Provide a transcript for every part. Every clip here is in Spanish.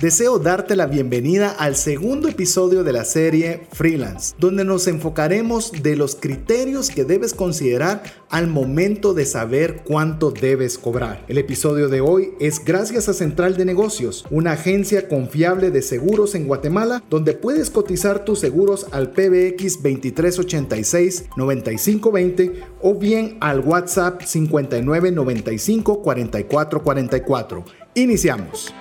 Deseo darte la bienvenida al segundo episodio de la serie Freelance, donde nos enfocaremos de los criterios que debes considerar al momento de saber cuánto debes cobrar. El episodio de hoy es gracias a Central de Negocios, una agencia confiable de seguros en Guatemala, donde puedes cotizar tus seguros al PBX 2386 9520 o bien al WhatsApp 5995 4444. Iniciamos.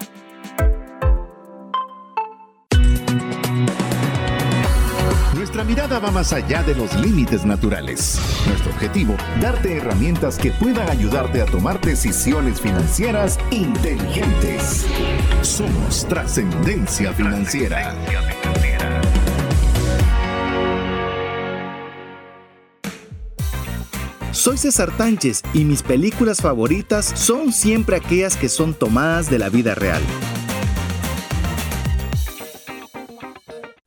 Mirada va más allá de los límites naturales. Nuestro objetivo, darte herramientas que puedan ayudarte a tomar decisiones financieras inteligentes. Somos trascendencia financiera. Soy César Tánchez y mis películas favoritas son siempre aquellas que son tomadas de la vida real.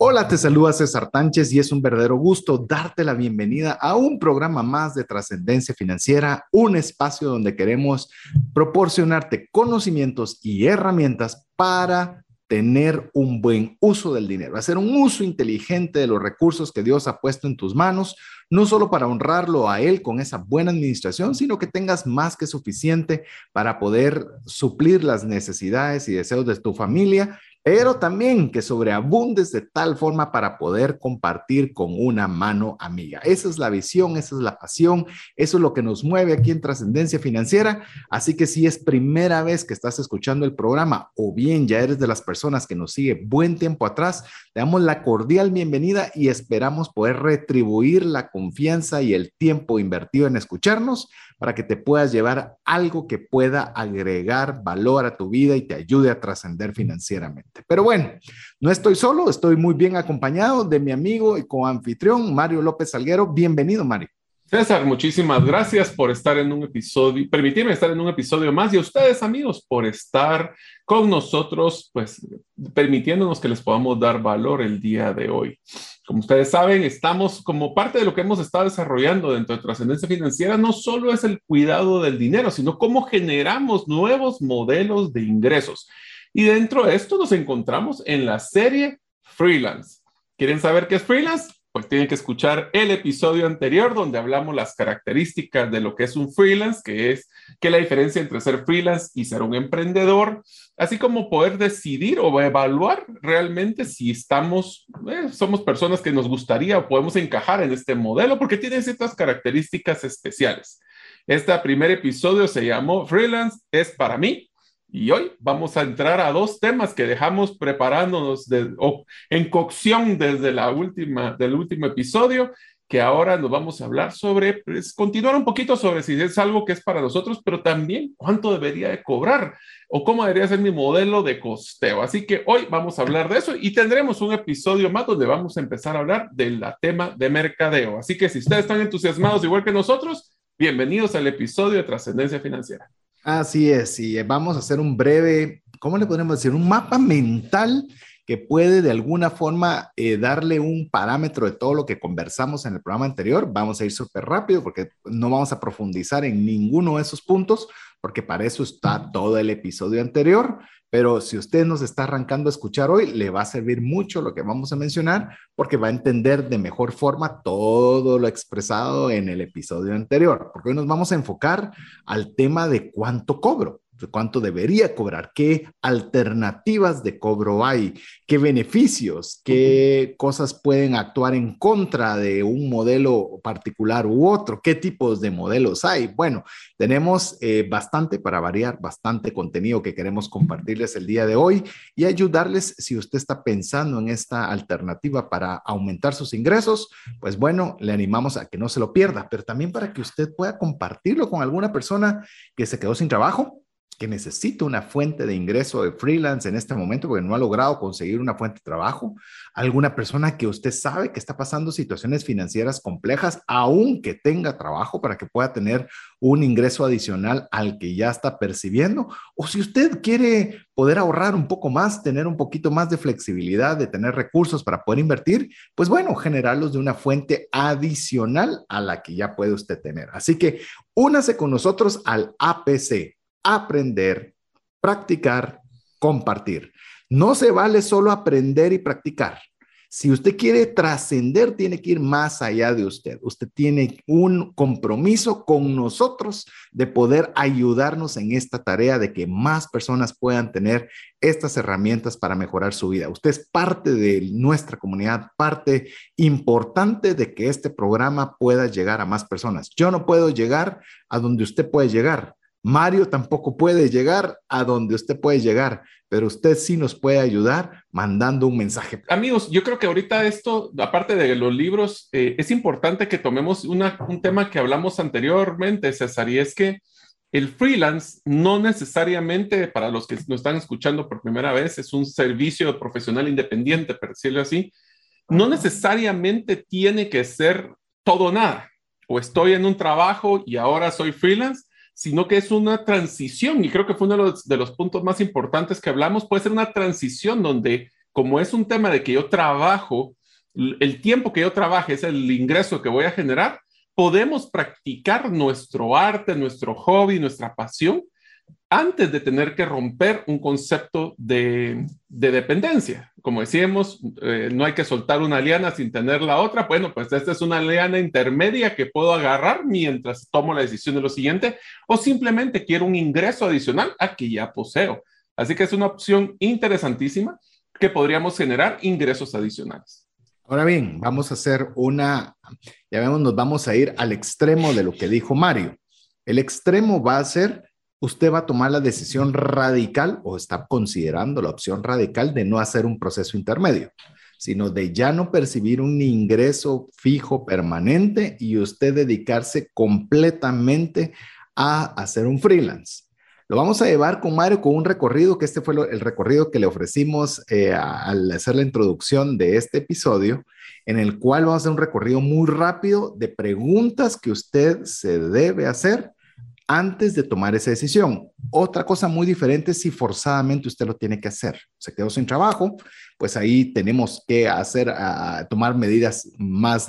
Hola, te saluda César Tánchez y es un verdadero gusto darte la bienvenida a un programa más de trascendencia financiera, un espacio donde queremos proporcionarte conocimientos y herramientas para tener un buen uso del dinero, hacer un uso inteligente de los recursos que Dios ha puesto en tus manos, no solo para honrarlo a Él con esa buena administración, sino que tengas más que suficiente para poder suplir las necesidades y deseos de tu familia pero también que sobreabundes de tal forma para poder compartir con una mano amiga. Esa es la visión, esa es la pasión, eso es lo que nos mueve aquí en Trascendencia Financiera. Así que si es primera vez que estás escuchando el programa o bien ya eres de las personas que nos sigue buen tiempo atrás, te damos la cordial bienvenida y esperamos poder retribuir la confianza y el tiempo invertido en escucharnos para que te puedas llevar algo que pueda agregar valor a tu vida y te ayude a trascender financieramente. Pero bueno, no estoy solo, estoy muy bien acompañado de mi amigo y coanfitrión Mario López Salguero. Bienvenido, Mario. César, muchísimas gracias por estar en un episodio, permitirme estar en un episodio más y a ustedes amigos por estar con nosotros, pues permitiéndonos que les podamos dar valor el día de hoy. Como ustedes saben, estamos como parte de lo que hemos estado desarrollando dentro de trascendencia financiera, no solo es el cuidado del dinero, sino cómo generamos nuevos modelos de ingresos. Y dentro de esto nos encontramos en la serie Freelance. ¿Quieren saber qué es freelance? Pues tienen que escuchar el episodio anterior donde hablamos las características de lo que es un freelance, que es que la diferencia entre ser freelance y ser un emprendedor, así como poder decidir o evaluar realmente si estamos, eh, somos personas que nos gustaría o podemos encajar en este modelo porque tienen ciertas características especiales. Este primer episodio se llamó Freelance es para mí y hoy vamos a entrar a dos temas que dejamos preparándonos en cocción desde la última, del último episodio, que ahora nos vamos a hablar sobre, pues, continuar un poquito sobre si es algo que es para nosotros, pero también cuánto debería de cobrar o cómo debería ser mi modelo de costeo. Así que hoy vamos a hablar de eso y tendremos un episodio más donde vamos a empezar a hablar del tema de mercadeo. Así que si ustedes están entusiasmados igual que nosotros, bienvenidos al episodio de Trascendencia Financiera. Así es, y vamos a hacer un breve, ¿cómo le podemos decir? Un mapa mental que puede de alguna forma eh, darle un parámetro de todo lo que conversamos en el programa anterior. Vamos a ir súper rápido porque no vamos a profundizar en ninguno de esos puntos, porque para eso está todo el episodio anterior. Pero si usted nos está arrancando a escuchar hoy, le va a servir mucho lo que vamos a mencionar porque va a entender de mejor forma todo lo expresado en el episodio anterior. Porque hoy nos vamos a enfocar al tema de cuánto cobro cuánto debería cobrar, qué alternativas de cobro hay, qué beneficios, qué cosas pueden actuar en contra de un modelo particular u otro, qué tipos de modelos hay. Bueno, tenemos eh, bastante para variar, bastante contenido que queremos compartirles el día de hoy y ayudarles si usted está pensando en esta alternativa para aumentar sus ingresos, pues bueno, le animamos a que no se lo pierda, pero también para que usted pueda compartirlo con alguna persona que se quedó sin trabajo que necesita una fuente de ingreso de freelance en este momento porque no ha logrado conseguir una fuente de trabajo, alguna persona que usted sabe que está pasando situaciones financieras complejas, aunque tenga trabajo para que pueda tener un ingreso adicional al que ya está percibiendo, o si usted quiere poder ahorrar un poco más, tener un poquito más de flexibilidad, de tener recursos para poder invertir, pues bueno, generarlos de una fuente adicional a la que ya puede usted tener. Así que únase con nosotros al APC aprender, practicar, compartir. No se vale solo aprender y practicar. Si usted quiere trascender, tiene que ir más allá de usted. Usted tiene un compromiso con nosotros de poder ayudarnos en esta tarea de que más personas puedan tener estas herramientas para mejorar su vida. Usted es parte de nuestra comunidad, parte importante de que este programa pueda llegar a más personas. Yo no puedo llegar a donde usted puede llegar. Mario tampoco puede llegar a donde usted puede llegar, pero usted sí nos puede ayudar mandando un mensaje. Amigos, yo creo que ahorita esto, aparte de los libros, eh, es importante que tomemos un tema que hablamos anteriormente, César, y es que el freelance no necesariamente, para los que nos están escuchando por primera vez, es un servicio profesional independiente, por decirlo así, no necesariamente tiene que ser todo nada. O estoy en un trabajo y ahora soy freelance sino que es una transición y creo que fue uno de los, puntos más importantes que hablamos, puede ser una transición donde como es un tema de que yo trabajo, el tiempo que yo trabaje es el ingreso que voy a generar, podemos practicar nuestro arte, nuestro hobby, nuestra pasión antes de tener que romper un concepto de, dependencia. Como decíamos, eh, no hay que soltar una liana sin tener la otra. Bueno, pues esta es una liana intermedia que puedo agarrar mientras tomo la decisión de lo siguiente o simplemente quiero un ingreso adicional a que ya poseo. Así que es una opción interesantísima que podríamos generar ingresos adicionales. Ahora bien, vamos a hacer una, ya vemos, nos vamos a ir al extremo de lo que dijo Mario. El extremo va a ser usted va a tomar la decisión radical o está considerando la opción radical de no hacer un proceso intermedio, sino de ya no percibir un ingreso fijo permanente y usted dedicarse completamente a hacer un freelance. Lo vamos a llevar con Mario con un recorrido, que este fue el recorrido que le ofrecimos eh, al hacer la introducción de este episodio, en el cual vamos a hacer un recorrido muy rápido de preguntas que usted se debe hacer antes de tomar esa decisión. Otra cosa muy diferente si forzadamente usted lo tiene que hacer. Se quedó sin trabajo, pues ahí tenemos que hacer, a tomar medidas más,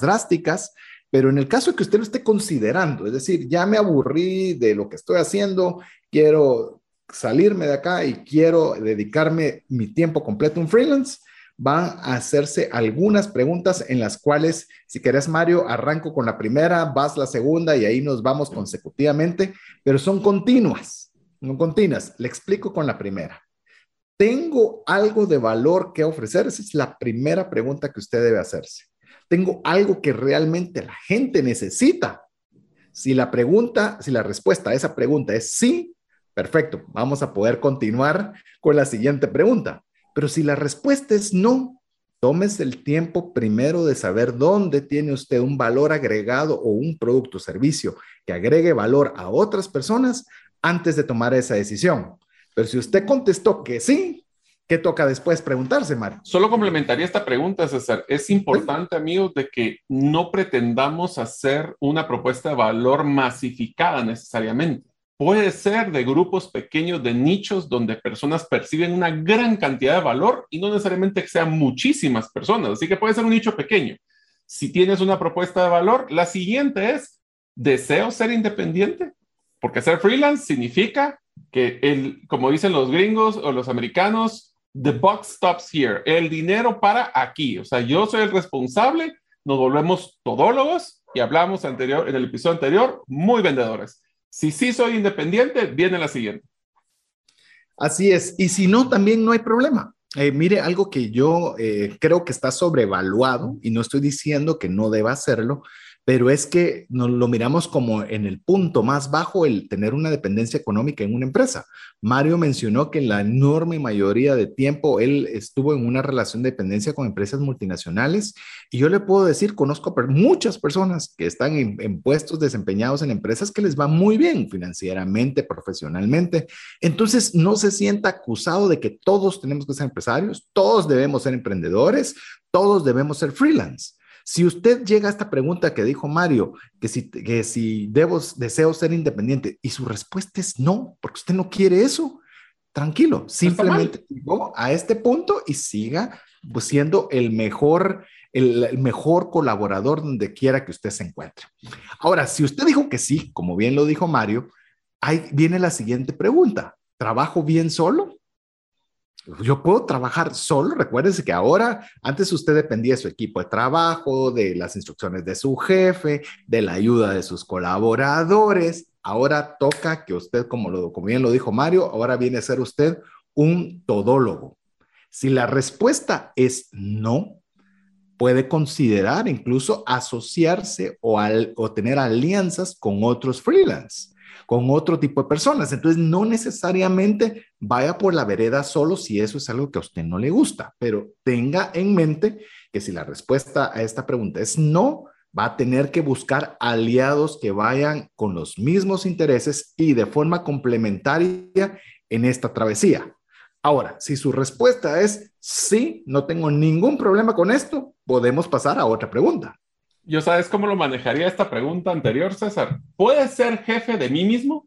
drásticas. Pero en el caso de que usted lo esté considerando, es decir, ya me aburrí de lo que estoy haciendo, quiero salirme de acá y quiero dedicarme mi tiempo completo en freelance, van a hacerse algunas preguntas en las cuales, si querés, Mario, arranco con la primera, vas la segunda y ahí nos vamos consecutivamente, pero son continuas, no continuas. Le explico con la primera. ¿Tengo algo de valor que ofrecer? Esa es la primera pregunta que usted debe hacerse. ¿Tengo algo que realmente la gente necesita? Si la pregunta, si la respuesta a esa pregunta es sí, perfecto, vamos a poder continuar con la siguiente pregunta. Pero si la respuesta es no, tomes el tiempo primero de saber dónde tiene usted un valor agregado o un producto o servicio que agregue valor a otras personas antes de tomar esa decisión. Pero si usted contestó que sí, ¿qué toca después preguntarse, Mario? Solo complementaría esta pregunta, César. Es importante, amigos, de que no pretendamos hacer una propuesta de valor masificada necesariamente. Puede ser de grupos pequeños, de nichos, donde personas perciben una gran cantidad de valor y no necesariamente que sean muchísimas personas. Así que puede ser un nicho pequeño. Si tienes una propuesta de valor, la siguiente es, ¿deseo ser independiente? Porque ser freelance significa que, el, como dicen los gringos o los americanos, the buck stops here. El dinero para aquí. O sea, yo soy el responsable, nos volvemos todólogos y hablamos anterior, en el episodio anterior, muy vendedores. Si sí soy independiente, viene la siguiente. Así es. Y si no, también no hay problema. Eh, mire, algo que yo eh, creo que está sobrevaluado, y no estoy diciendo que no deba hacerlo, pero es que nos lo miramos como en el punto más bajo el tener una dependencia económica en una empresa. Mario mencionó que en la enorme mayoría de tiempo él estuvo en una relación de dependencia con empresas multinacionales y yo le puedo decir, conozco muchas personas que están en, puestos desempeñados en empresas que les va muy bien financieramente, profesionalmente. Entonces, no se sienta acusado de que todos tenemos que ser empresarios, todos debemos ser emprendedores, todos debemos ser freelance. Si usted llega a esta pregunta que dijo Mario, que si, que si debo, deseo ser independiente, y su respuesta es no, porque usted no quiere eso, tranquilo, simplemente llegó a este punto y siga pues, siendo el mejor, el, mejor colaborador donde quiera que usted se encuentre. Ahora, si usted dijo que sí, como bien lo dijo Mario, ahí viene la siguiente pregunta. ¿Trabajo bien solo? Yo puedo trabajar solo. Recuérdese que ahora, antes usted dependía de su equipo de trabajo, de las instrucciones de su jefe, de la ayuda de sus colaboradores. Ahora toca que usted, como, lo, bien lo dijo Mario, ahora viene a ser usted un todólogo. Si la respuesta es no, puede considerar incluso asociarse o, o tener alianzas con otros freelance con otro tipo de personas. Entonces, no necesariamente vaya por la vereda solo si eso es algo que a usted no le gusta, pero tenga en mente que si la respuesta a esta pregunta es no, va a tener que buscar aliados que vayan con los mismos intereses y de forma complementaria en esta travesía. Ahora, si su respuesta es sí, no tengo ningún problema con esto, podemos pasar a otra pregunta yo sabes cómo lo manejaría esta pregunta anterior, César. ¿Puede ser jefe de mí mismo?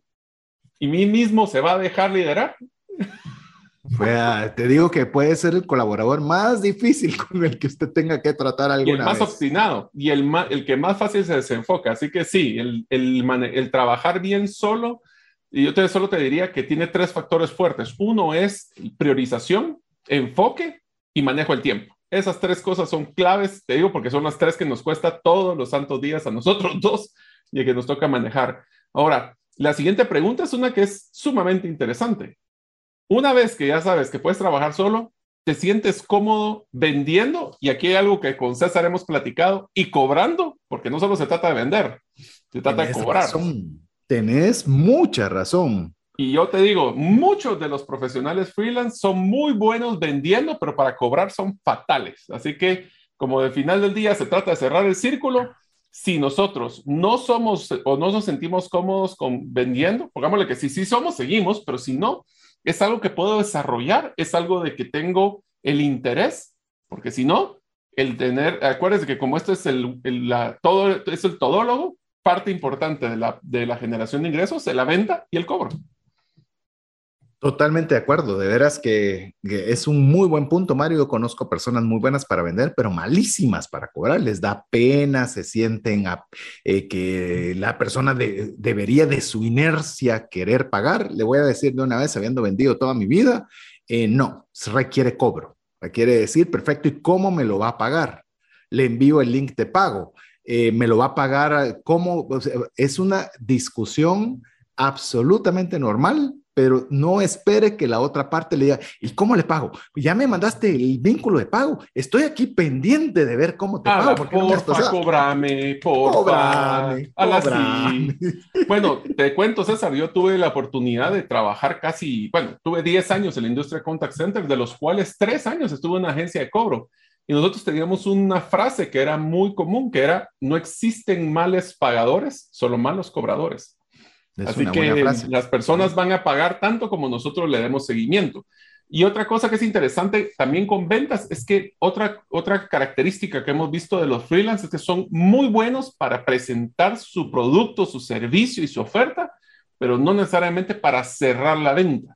¿Y mí mismo se va a dejar liderar? te digo que puede ser el colaborador más difícil con el que usted tenga que tratar alguna y el más obstinado y el, el que más fácil se desenfoca. Así que sí, el, el, el trabajar bien solo, y yo te, solo te diría que tiene tres factores fuertes. Uno es priorización, enfoque y manejo del tiempo. Esas tres cosas son claves, te digo, porque son las tres que nos cuesta todos los santos días a nosotros dos y que nos toca manejar. Ahora, la siguiente pregunta es una que es sumamente interesante. Una vez que ya sabes que puedes trabajar solo, te sientes cómodo vendiendo, y aquí hay algo que con César hemos platicado, y cobrando, porque no solo se trata de vender, se trata de cobrar. Tenés mucha razón. Y yo te digo, muchos de los profesionales freelance son muy buenos vendiendo, pero para cobrar son fatales. Así que, como de final del día se trata de cerrar el círculo, si nosotros no somos o no nos sentimos cómodos con vendiendo, pongámosle que sí, sí somos, seguimos, pero si no, es algo que puedo desarrollar, es algo de que tengo el interés, porque si no, el tener, acuérdense que como esto es el, todo, es el todólogo, parte importante de la, de la generación de ingresos, es la venta y el cobro. Totalmente de acuerdo, de veras que, es un muy buen punto, Mario. Yo conozco personas muy buenas para vender, pero malísimas para cobrar. Les da pena, se sienten eh, que la persona debería de su inercia querer pagar. Le voy a decir de una vez, habiendo vendido toda mi vida, eh, no, requiere cobro. Requiere decir, perfecto, ¿y cómo me lo va a pagar? Le envío el link de pago. Eh, me lo va a pagar, ¿cómo? es una discusión absolutamente normal pero no espere que la otra parte le diga, ¿y cómo le pago? Ya me mandaste el vínculo de pago, estoy aquí pendiente de ver cómo te pago. Porque porfa, no cobrame, porfa. Cobrame, Bueno, te cuento, César, yo tuve la oportunidad de trabajar casi, bueno, tuve 10 años en la industria contact center, de los cuales 3 años estuve en una agencia de cobro. Y nosotros teníamos una frase que era muy común, que era, no existen males pagadores, solo malos cobradores. Así que las personas van a pagar tanto como nosotros le demos seguimiento. Y otra cosa que es interesante también con ventas es que otra, otra característica que hemos visto de los freelancers es que son muy buenos para presentar su producto, su servicio y su oferta, pero no necesariamente para cerrar la venta.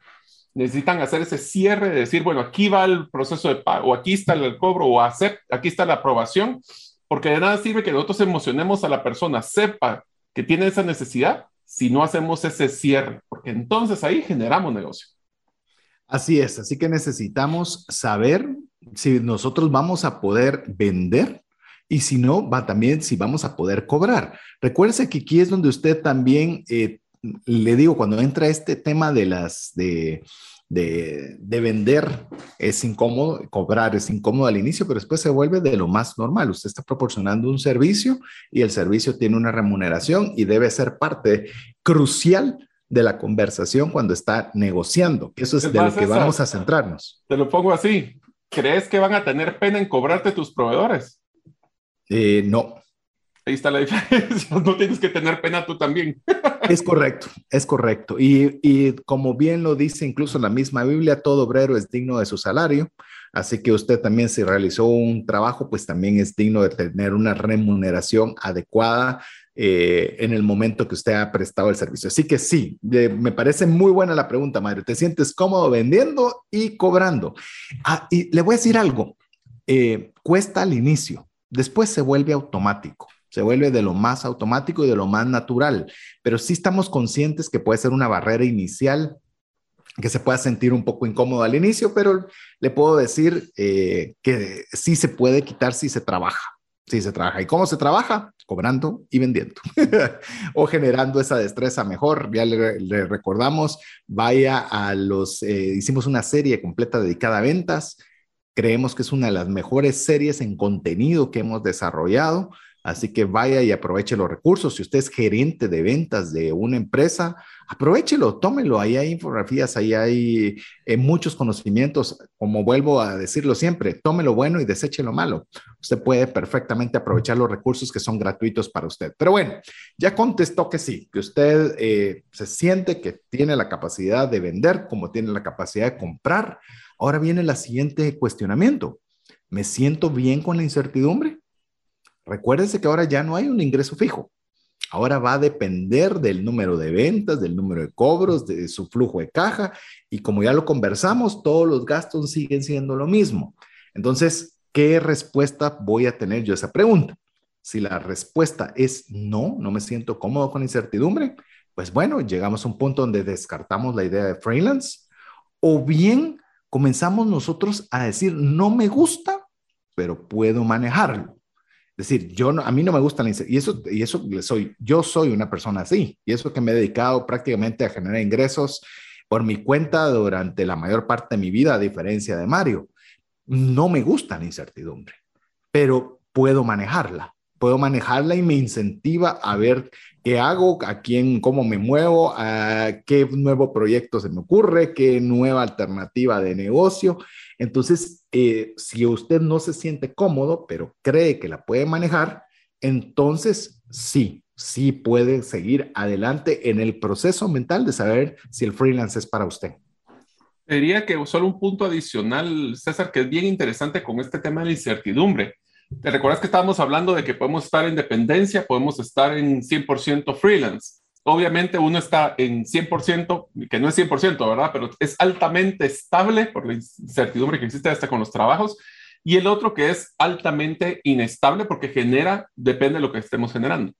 Necesitan hacer ese cierre de decir, bueno, aquí va el proceso de pago, o aquí está el cobro, o aquí está la aprobación, porque de nada sirve que nosotros emocionemos a la persona, sepa que tiene esa necesidad, si no hacemos ese cierre, porque entonces ahí generamos negocio. Así es, así que necesitamos saber si nosotros vamos a poder vender y si no, va también si vamos a poder cobrar. Recuerde que aquí es donde usted también, eh, le digo, cuando entra este tema de las, de, de, vender es incómodo, cobrar es incómodo al inicio, pero después se vuelve de lo más normal. Usted está proporcionando un servicio y el servicio tiene una remuneración y debe ser parte crucial de la conversación cuando está negociando. Eso es de lo que vamos a centrarnos. Te lo pongo así. ¿Crees que van a tener pena en cobrarte tus proveedores? Eh, no. Ahí está la diferencia. No tienes que tener pena tú también. Es correcto, es correcto. Y, y, como bien lo dice incluso la misma Biblia, todo obrero es digno de su salario. Así que usted también si realizó un trabajo, pues también es digno de tener una remuneración adecuada eh, en el momento que usted ha prestado el servicio. Así que sí, me parece muy buena la pregunta, Mario. ¿Te sientes cómodo vendiendo y cobrando? Ah, y le voy a decir algo, eh, cuesta al inicio, después se vuelve automático se vuelve de lo más automático y de lo más natural, pero sí estamos conscientes que puede ser una barrera inicial que se pueda sentir un poco incómodo al inicio, pero le puedo decir eh, que sí se puede quitar si se trabaja. Si se trabaja. ¿Y cómo se trabaja? Cobrando y vendiendo o generando esa destreza mejor. Ya le, recordamos, vaya a los, eh, hicimos una serie completa dedicada a ventas. Creemos que es una de las mejores series en contenido que hemos desarrollado. Así que vaya y aproveche los recursos. Si usted es gerente de ventas de una empresa, aprovechelo, tómelo. Ahí hay infografías, ahí hay eh, muchos conocimientos. Como vuelvo a decirlo siempre, tome lo bueno y deseche lo malo. Usted puede perfectamente aprovechar los recursos que son gratuitos para usted. Pero bueno, ya contestó que sí, que usted eh, se siente que tiene la capacidad de vender como tiene la capacidad de comprar. Ahora viene el siguiente cuestionamiento. ¿Me siento bien con la incertidumbre? Recuérdense que ahora ya no hay un ingreso fijo. Ahora va a depender del número de ventas, del número de cobros, de su flujo de caja y como ya lo conversamos, todos los gastos siguen siendo lo mismo. Entonces, ¿qué respuesta voy a tener yo a esa pregunta? Si la respuesta es no, no me siento cómodo con incertidumbre, pues bueno, llegamos a un punto donde descartamos la idea de freelance o bien comenzamos nosotros a decir no me gusta, pero puedo manejarlo. Decir, yo a mí no me gusta la y eso y eso soy yo soy una persona así y eso que me he dedicado prácticamente a generar ingresos por mi cuenta durante la mayor parte de mi vida a diferencia de Mario. No me gusta la incertidumbre, pero puedo manejarla. Puedo manejarla y me incentiva a ver qué hago, a quién, cómo me muevo, a qué nuevo proyecto se me ocurre, qué nueva alternativa de negocio. Entonces, eh, si usted no se siente cómodo, pero cree que la puede manejar, entonces sí, sí puede seguir adelante en el proceso mental de saber si el freelance es para usted. Diría que solo un punto adicional, César, que es bien interesante con este tema de la incertidumbre. ¿Te recuerdas que estábamos hablando de que podemos estar en dependencia, podemos estar en 100% freelance? Obviamente uno está en 100%, que no es 100%, ¿verdad? Pero es altamente estable por la incertidumbre que existe hasta con los trabajos. Y el otro que es altamente inestable porque genera, depende de lo que estemos generando.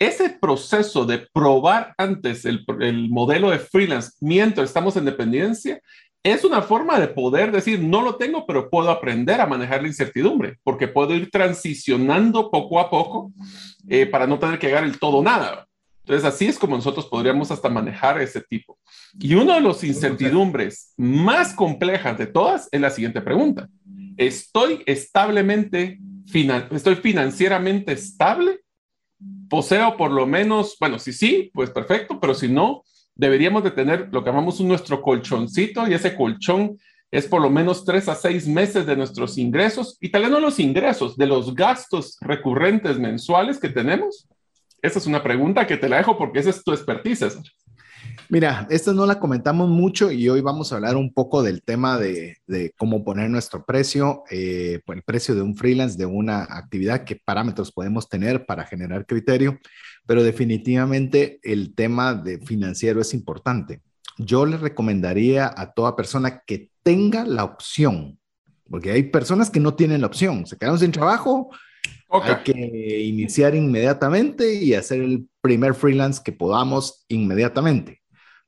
Ese proceso de probar antes el, el modelo de freelance mientras estamos en dependencia es una forma de poder decir, no lo tengo, pero puedo aprender a manejar la incertidumbre, porque puedo ir transicionando poco a poco eh, para no tener que llegar el todo nada. Entonces, así es como nosotros podríamos hasta manejar ese tipo. Y una de las incertidumbres más complejas de todas es la siguiente pregunta. ¿Estoy establemente, estoy financieramente estable? ¿Poseo por lo menos, bueno, si sí, pues perfecto, pero si no, deberíamos de tener lo que llamamos nuestro colchoncito y ese colchón es por lo menos tres a seis meses de nuestros ingresos y tal vez no los ingresos, de los gastos recurrentes mensuales que tenemos esa es una pregunta que te la dejo porque esa es tu expertise. Mira, esta no la comentamos mucho y hoy vamos a hablar un poco del tema de, cómo poner nuestro precio, eh, el precio de un freelance, de una actividad, qué parámetros podemos tener para generar criterio, pero definitivamente el tema de financiero es importante. Yo le recomendaría a toda persona que tenga la opción, porque hay personas que no tienen la opción, se quedaron sin trabajo, hay que iniciar inmediatamente y hacer el primer freelance que podamos inmediatamente.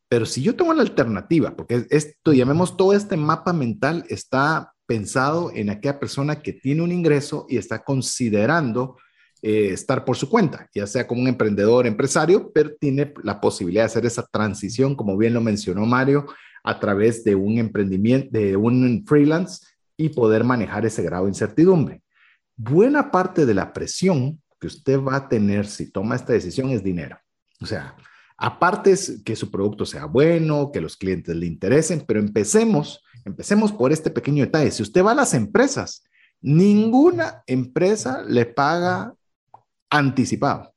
Pero si yo tengo la alternativa, porque esto, llamemos todo este mapa mental, está pensado en aquella persona que tiene un ingreso y está considerando eh, estar por su cuenta, ya sea como un emprendedor, empresario, pero tiene la posibilidad de hacer esa transición, como bien lo mencionó Mario, a través de un emprendimiento, de un freelance y poder manejar ese grado de incertidumbre buena parte de la presión que usted va a tener si toma esta decisión es dinero. O sea, aparte es que su producto sea bueno, que los clientes le interesen, pero empecemos, empecemos por este pequeño detalle. Si usted va a las empresas, ninguna empresa le paga anticipado.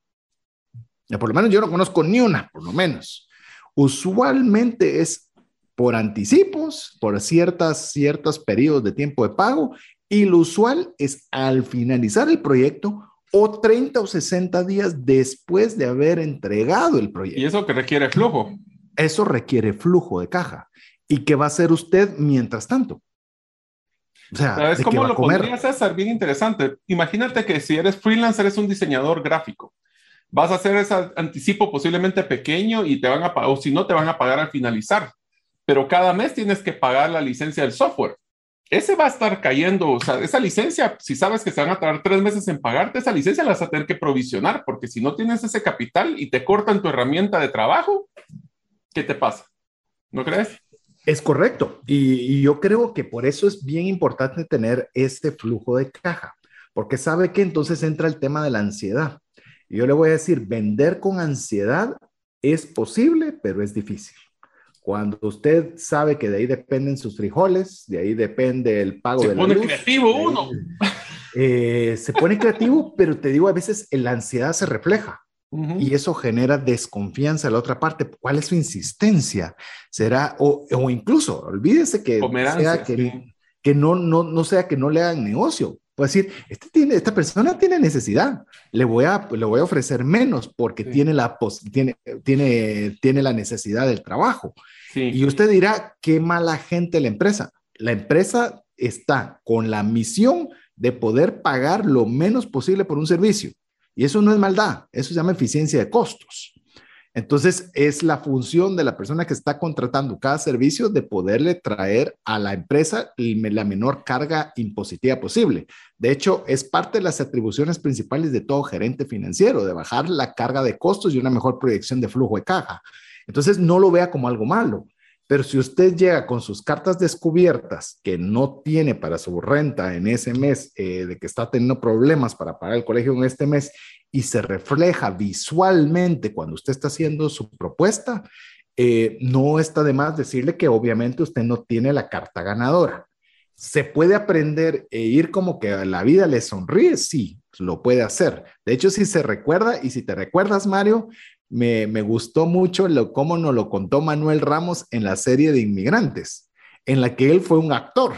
Por lo menos yo no conozco ni una, por lo menos. Usualmente es por anticipos, por ciertas, ciertos periodos de tiempo de pago y lo usual es al finalizar el proyecto o 30 o 60 días después de haber entregado el proyecto. ¿Y eso que requiere flujo? Eso requiere flujo de caja. ¿Y qué va a hacer usted mientras tanto? O sea, ¿sabes cómo lo podría hacer? Bien interesante. Imagínate que si eres freelancer, eres un diseñador gráfico. Vas a hacer ese anticipo posiblemente pequeño y te van a pagar, o si no, te van a pagar al finalizar. pero cada mes tienes que pagar la licencia del software. Ese va a estar cayendo, o sea, esa licencia, si sabes que se van a tardar tres meses en pagarte, esa licencia la vas a tener que provisionar, porque si no tienes ese capital y te cortan tu herramienta de trabajo, ¿qué te pasa? ¿No crees? Es correcto. Y, yo creo que por eso es bien importante tener este flujo de caja, porque sabe que entonces entra el tema de la ansiedad. Y yo le voy a decir, vender con ansiedad es posible, pero es difícil. Cuando usted sabe que de ahí dependen sus frijoles, de ahí depende el pago se de la Se pone creativo uno. Eh, se pone creativo, pero te digo, a veces la ansiedad se refleja. Y eso genera desconfianza en la otra parte. ¿Cuál es su insistencia? Será, o, o incluso, olvídese que, sea que, que no, no, no sea que no le hagan negocio. Puede decir, este tiene, esta persona tiene necesidad, le voy a, le voy a ofrecer menos porque tiene, la, tiene, tiene, tiene la necesidad del trabajo. Y usted dirá, qué mala gente la empresa. La empresa está con la misión de poder pagar lo menos posible por un servicio. Y eso no es maldad, eso se llama eficiencia de costos. Entonces, es la función de la persona que está contratando cada servicio de poderle traer a la empresa la menor carga impositiva posible. De hecho, es parte de las atribuciones principales de todo gerente financiero, de bajar la carga de costos y una mejor proyección de flujo de caja. Entonces, no lo vea como algo malo. Pero si usted llega con sus cartas descubiertas que no tiene para su renta en ese mes, eh, de que está teniendo problemas para pagar el colegio en este mes y se refleja visualmente cuando usted está haciendo su propuesta, eh, no está de más decirle que obviamente usted no tiene la carta ganadora. ¿Se puede aprender e ir como que la vida le sonríe? Sí, lo puede hacer. De hecho, si se recuerda y si te recuerdas, Mario, me, gustó mucho lo, cómo nos lo contó Manuel Ramos en la serie de Inmigrantes, en la que él fue un actor.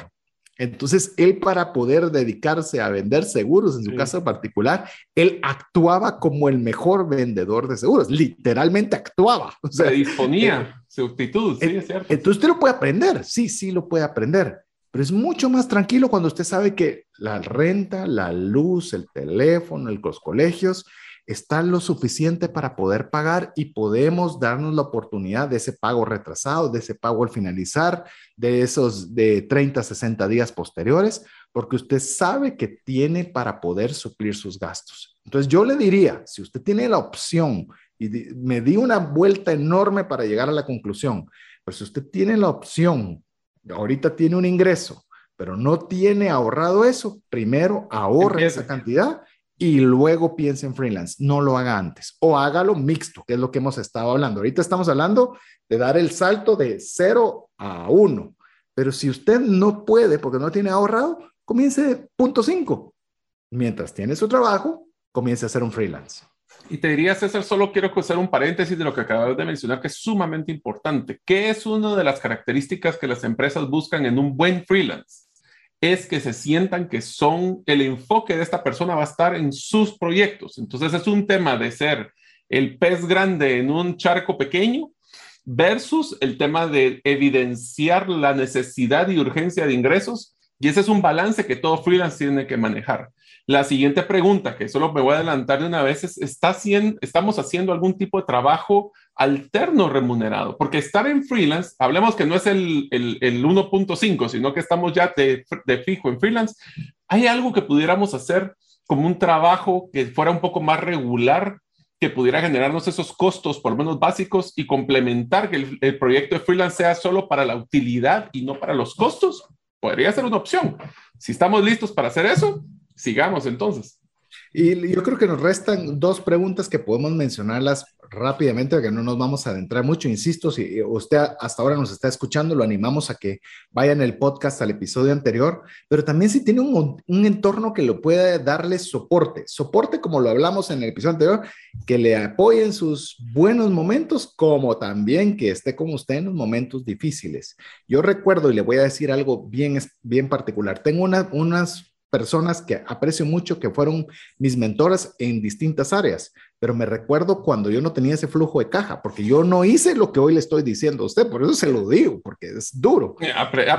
Entonces, él para poder dedicarse a vender seguros, en su caso particular, él actuaba como el mejor vendedor de seguros, literalmente actuaba. se disponía, eh, su actitud, sí, es cierto. Entonces, usted lo puede aprender, sí, sí lo puede aprender, pero es mucho más tranquilo cuando usted sabe que la renta, la luz, el teléfono, los colegios, está lo suficiente para poder pagar y podemos darnos la oportunidad de ese pago retrasado, de ese pago al finalizar, de esos de 30 a 60 días posteriores, porque usted sabe que tiene para poder suplir sus gastos. Entonces yo le diría, si usted tiene la opción, y me di una vuelta enorme para llegar a la conclusión, pero si usted tiene la opción, ahorita tiene un ingreso, pero no tiene ahorrado eso, primero ahorre esa cantidad y luego piense en freelance. No lo haga antes o hágalo mixto, que es lo que hemos estado hablando. Ahorita estamos hablando de dar el salto de 0 a 1. Pero si usted no puede porque no tiene ahorrado, comience de punto 5. Mientras tiene su trabajo, comience a hacer un freelance. Y te diría, César, solo quiero hacer un paréntesis de lo que acabas de mencionar, que es sumamente importante. ¿Qué es una de las características que las empresas buscan en un buen freelance? Es que se sientan que son, el enfoque de esta persona va a estar en sus proyectos. Entonces es un tema de ser el pez grande en un charco pequeño versus el tema de evidenciar la necesidad y urgencia de ingresos. Y ese es un balance que todo freelance tiene que manejar. La siguiente pregunta, que solo me voy a adelantar de una vez, es, ¿está haciendo, ¿estamos haciendo algún tipo de trabajo alterno remunerado? Porque estar en freelance, hablemos que no es el, el, 1.5, sino que estamos ya de, de fijo en freelance, ¿hay algo que pudiéramos hacer como un trabajo que fuera un poco más regular que pudiera generarnos esos costos, por lo menos básicos, y complementar que el, el, proyecto de freelance sea solo para la utilidad y no para los costos? Podría ser una opción. Si estamos listos para hacer eso, sigamos entonces. Y yo creo que nos restan dos preguntas que podemos mencionarlas rápidamente, porque no nos vamos a adentrar mucho. Insisto, si usted hasta ahora nos está escuchando, lo animamos a que vaya en el podcast al episodio anterior, pero también si tiene un, un entorno que lo pueda darle soporte, soporte como lo hablamos en el episodio anterior, que le apoye en sus buenos momentos, como también que esté con usted en los momentos difíciles. Yo recuerdo, y le voy a decir algo bien, bien particular, tengo una, unas personas que aprecio mucho, que fueron mis mentoras en distintas áreas, pero me recuerdo cuando yo no tenía ese flujo de caja, porque yo no hice lo que hoy le estoy diciendo a usted, por eso se lo digo, porque es duro.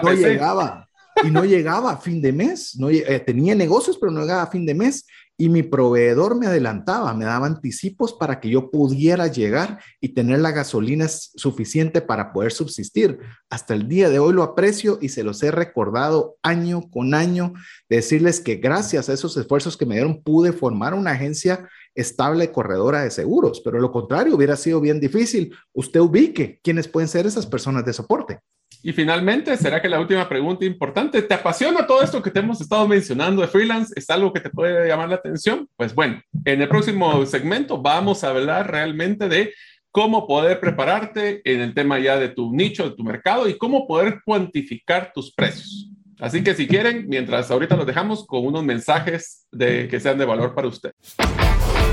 no llegaba y no llegaba a fin de mes, no, eh, tenía negocios, pero no llegaba a fin de mes y mi proveedor me adelantaba, me daba anticipos para que yo pudiera llegar y tener la gasolina suficiente para poder subsistir. Hasta el día de hoy lo aprecio y se los he recordado año con año, decirles que gracias a esos esfuerzos que me dieron pude formar una agencia estable corredora de seguros, pero lo contrario hubiera sido bien difícil. Usted ubique quiénes pueden ser esas personas de soporte. Y finalmente, ¿será que la última pregunta importante, ¿te apasiona todo esto que te hemos estado mencionando de freelance? ¿Es algo que te puede llamar la atención? Pues bueno, en el próximo segmento vamos a hablar realmente de cómo poder prepararte en el tema ya de tu nicho, de tu mercado y cómo poder cuantificar tus precios. Así que si quieren, mientras ahorita los dejamos con unos mensajes de, que sean de valor para usted.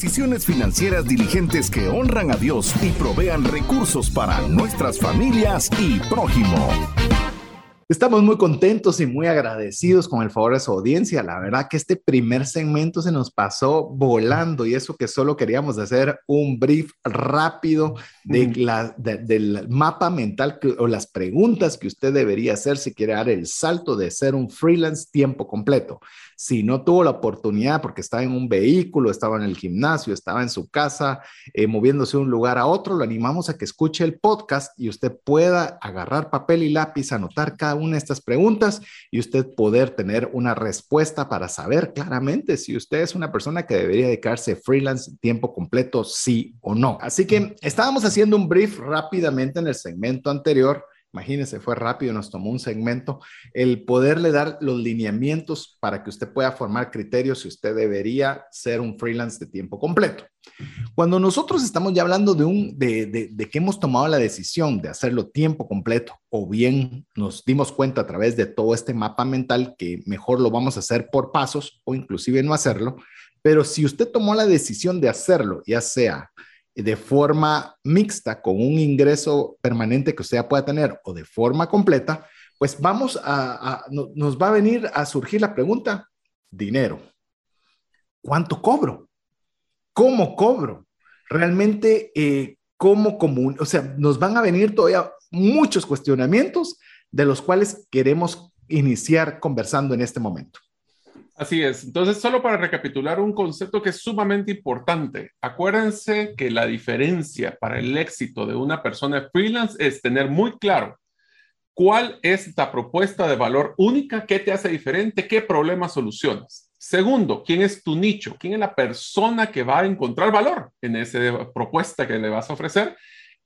Decisiones financieras diligentes que honran a Dios y provean recursos para nuestras familias y prójimo. Estamos muy contentos y muy agradecidos con el favor de su audiencia. La verdad que este primer segmento se nos pasó volando y eso que solo queríamos hacer un brief rápido de la, del mapa mental o las preguntas que usted debería hacer si quiere dar el salto de ser un freelance tiempo completo. Si no tuvo la oportunidad porque estaba en un vehículo, estaba en el gimnasio, estaba en su casa, eh, moviéndose de un lugar a otro, lo animamos a que escuche el podcast y usted pueda agarrar papel y lápiz, anotar cada una de estas preguntas y usted poder tener una respuesta para saber claramente si usted es una persona que debería dedicarse freelance tiempo completo, sí o no. Así que estábamos haciendo un brief rápidamente en el segmento anterior Imagínense, fue rápido, nos tomó un segmento. El poderle dar los lineamientos para que usted pueda formar criterios si usted debería ser un freelance de tiempo completo. Cuando nosotros estamos ya hablando de, un, de, de, que hemos tomado la decisión de hacerlo tiempo completo o bien nos dimos cuenta a través de todo este mapa mental que mejor lo vamos a hacer por pasos o inclusive no hacerlo, pero si usted tomó la decisión de hacerlo, ya sea de forma mixta con un ingreso permanente que usted pueda tener o de forma completa, pues vamos a, nos va a venir a surgir la pregunta, dinero. ¿Cuánto cobro? ¿Cómo cobro? Realmente, eh, ¿cómo común? O sea, nos van a venir todavía muchos cuestionamientos de los cuales queremos iniciar conversando en este momento. Así es. Entonces, solo para recapitular un concepto que es sumamente importante. Acuérdense que la diferencia para el éxito de una persona freelance es tener muy claro cuál es la propuesta de valor única, qué te hace diferente, qué problema solucionas. Segundo, quién es tu nicho, quién es la persona que va a encontrar valor en esa propuesta que le vas a ofrecer.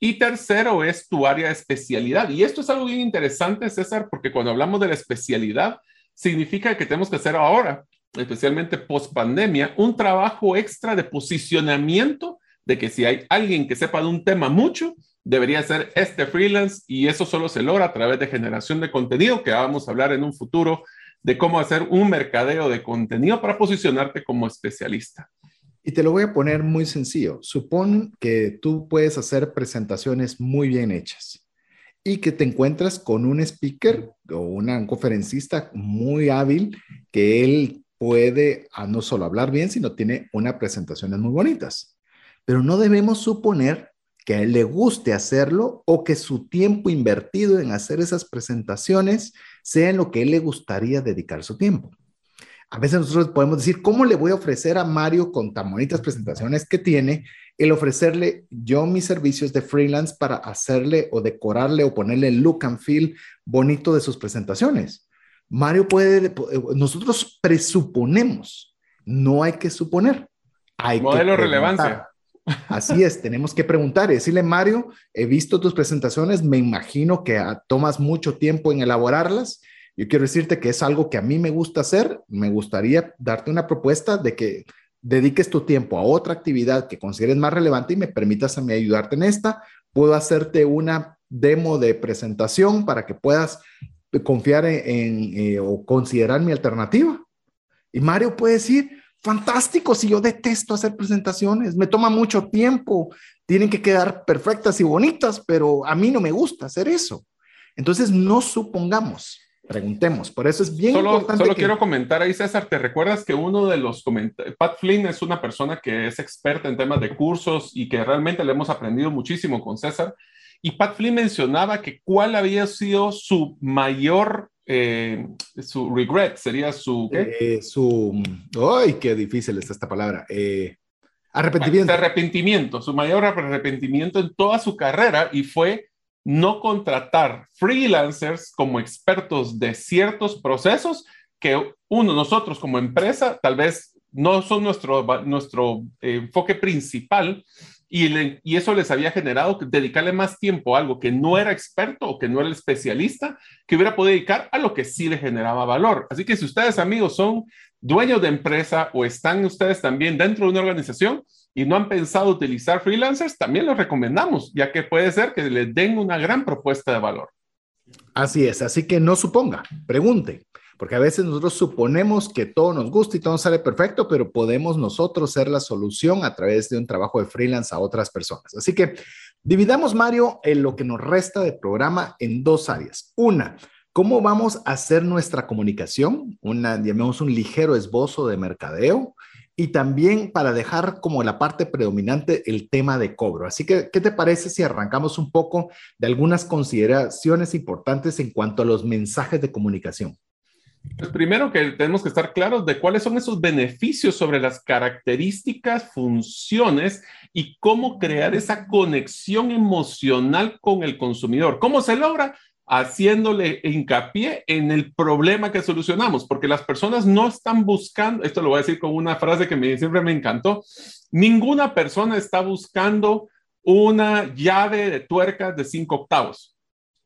Y tercero es tu área de especialidad. Y esto es algo bien interesante, César, porque cuando hablamos de la especialidad, significa que tenemos que hacer ahora, especialmente post pandemia, un trabajo extra de posicionamiento de que si hay alguien que sepa de un tema mucho, debería ser este freelance y eso solo se logra a través de generación de contenido, que vamos a hablar en un futuro de cómo hacer un mercadeo de contenido para posicionarte como especialista. Y te lo voy a poner muy sencillo. Supón que tú puedes hacer presentaciones muy bien hechas y que te encuentras con un speaker o un conferencista muy hábil que él puede a no solo hablar bien, sino tiene unas presentaciones muy bonitas. Pero no debemos suponer que a él le guste hacerlo o que su tiempo invertido en hacer esas presentaciones sea en lo que él le gustaría dedicar su tiempo. A veces nosotros podemos decir, ¿cómo le voy a ofrecer a Mario con tan bonitas presentaciones que tiene el ofrecerle yo mis servicios de freelance para hacerle o decorarle o ponerle el look and feel bonito de sus presentaciones. Mario puede, eh, nosotros presuponemos, no hay que suponer. Hay Modelo que relevancia. Así es, tenemos que preguntar y decirle, Mario, he visto tus presentaciones, me imagino que tomas mucho tiempo en elaborarlas. Yo quiero decirte que es algo que a mí me gusta hacer. Me gustaría darte una propuesta de que dediques tu tiempo a otra actividad que consideres más relevante y me permitas a mí ayudarte en esta. Puedo hacerte una demo de presentación para que puedas confiar en, eh, o considerar mi alternativa. Y Mario puede decir, fantástico, si yo detesto hacer presentaciones, me toma mucho tiempo, tienen que quedar perfectas y bonitas, pero a mí no me gusta hacer eso. Entonces, no supongamos, preguntemos. Por eso es bien solo, importante. Solo quiero comentar ahí, César, ¿te recuerdas que uno de los comentarios, Pat Flynn es una persona que es experta en temas de cursos y que realmente le hemos aprendido muchísimo con César? Y Pat Flynn mencionaba que cuál había sido su mayor eh, su regret sería su ¿qué? Eh, su ay qué difícil es esta palabra eh, arrepentimiento arrepentimiento su mayor arrepentimiento en toda su carrera y fue no contratar freelancers como expertos de ciertos procesos que uno nosotros como empresa tal vez no son nuestro nuestro enfoque principal y, eso les había generado dedicarle más tiempo a algo que no era experto o que no era especialista, que hubiera podido dedicar a lo que sí le generaba valor. Así que si ustedes, amigos, son dueños de empresa o están ustedes también dentro de una organización y no han pensado utilizar freelancers, también los recomendamos, ya que puede ser que les den una gran propuesta de valor. Así es, así que no suponga, pregunte. Porque a veces nosotros suponemos que todo nos gusta y todo sale perfecto, pero podemos nosotros ser la solución a través de un trabajo de freelance a otras personas. Así que dividamos, Mario, en lo que nos resta de programa en dos áreas. Una, ¿cómo vamos a hacer nuestra comunicación? Una, llamemos un ligero esbozo de mercadeo y también para dejar como la parte predominante el tema de cobro. Así que, ¿qué te parece si arrancamos un poco de algunas consideraciones importantes en cuanto a los mensajes de comunicación? Pues primero que tenemos que estar claros de cuáles son esos beneficios sobre las características, funciones y cómo crear esa conexión emocional con el consumidor. ¿Cómo se logra? Haciéndole hincapié en el problema que solucionamos, porque las personas no están buscando, esto lo voy a decir con una frase que me, siempre me encantó, ninguna persona está buscando una llave de tuercas de cinco octavos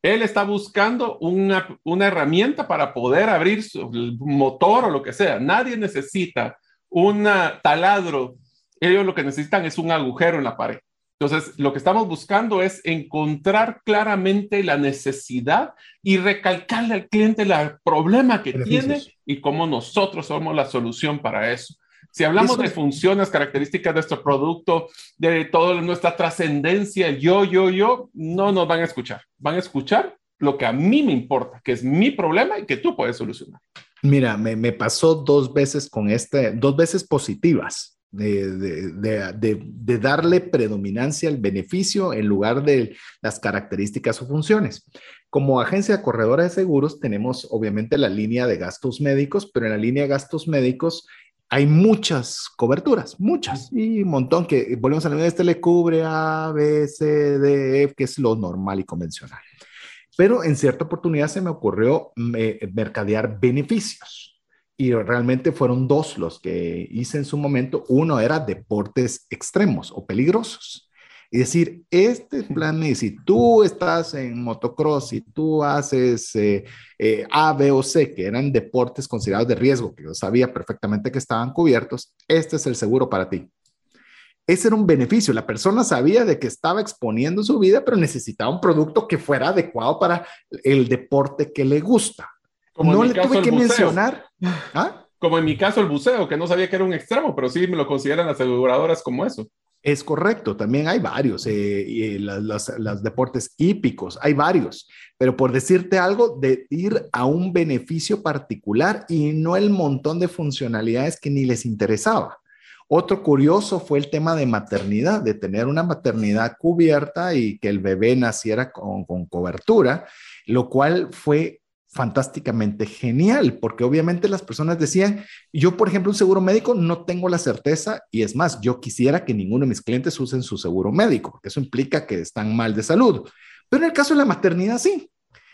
él está buscando una, herramienta para poder abrir su, motor o lo que sea. Nadie necesita un taladro. Ellos lo que necesitan es un agujero en la pared. Entonces, lo que estamos buscando es encontrar claramente la necesidad y recalcarle al cliente el problema que tiene y cómo nosotros somos la solución para eso. Si hablamos de funciones, características de nuestro producto, de toda nuestra trascendencia, yo, yo, yo, no nos van a escuchar. Van a escuchar lo que a mí me importa, que es mi problema y que tú puedes solucionar. Mira, me, me pasó dos veces con este, dos veces positivas. De, de, darle predominancia al beneficio en lugar de las características o funciones. Como agencia corredora de seguros tenemos obviamente la línea de gastos médicos, pero en la línea de gastos médicos hay muchas coberturas, muchas, y un montón que, volvemos a la este le cubre A, B, C, D, F, que es lo normal y convencional. Pero en cierta oportunidad se me ocurrió mercadear beneficios. Y realmente fueron dos los que hice en su momento. Uno era deportes extremos o peligrosos. Y decir, este plan, si tú estás en motocross, y tú haces eh, eh, A, B o C, que eran deportes considerados de riesgo, que yo sabía perfectamente que estaban cubiertos, este es el seguro para ti. Ese era un beneficio. La persona sabía de que estaba exponiendo su vida, pero necesitaba un producto que fuera adecuado para el deporte que le gusta. Como no le tuve que mencionar. ¿Ah? Como en mi caso el buceo, que no sabía que era un extremo, pero sí me lo consideran las aseguradoras como eso. Es correcto, también hay varios, eh, y los, deportes hípicos, hay varios, pero por decirte algo, de ir a un beneficio particular y no el montón de funcionalidades que ni les interesaba. Otro curioso fue el tema de maternidad, de tener una maternidad cubierta y que el bebé naciera con, con cobertura, lo cual fue fantásticamente genial, porque obviamente las personas decían, yo por ejemplo un seguro médico no tengo la certeza y es más, yo quisiera que ninguno de mis clientes usen su seguro médico, porque eso implica que están mal de salud. Pero en el caso de la maternidad sí.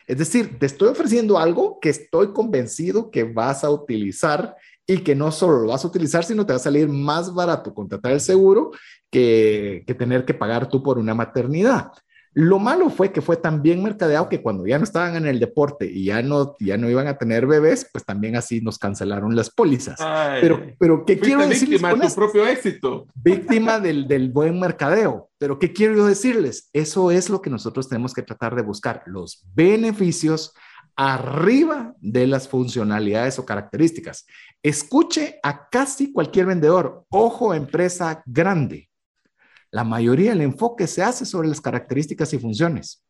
Es decir, te estoy ofreciendo algo que estoy convencido que vas a utilizar y que no solo lo vas a utilizar, sino te va a salir más barato contratar el seguro que, que tener que pagar tú por una maternidad. Lo malo fue que fue tan bien mercadeado que cuando ya no estaban en el deporte y ya no, ya no iban a tener bebés, pues también así nos cancelaron las pólizas. pero, pero ¿qué quiero decirles? Víctima de tu propio éxito. Víctima del, del buen mercadeo. Pero ¿qué quiero yo decirles? Eso es lo que nosotros tenemos que tratar de buscar, los beneficios arriba de las funcionalidades o características. Escuche a casi cualquier vendedor, ojo, empresa grande la mayoría del enfoque se hace sobre las características y funciones.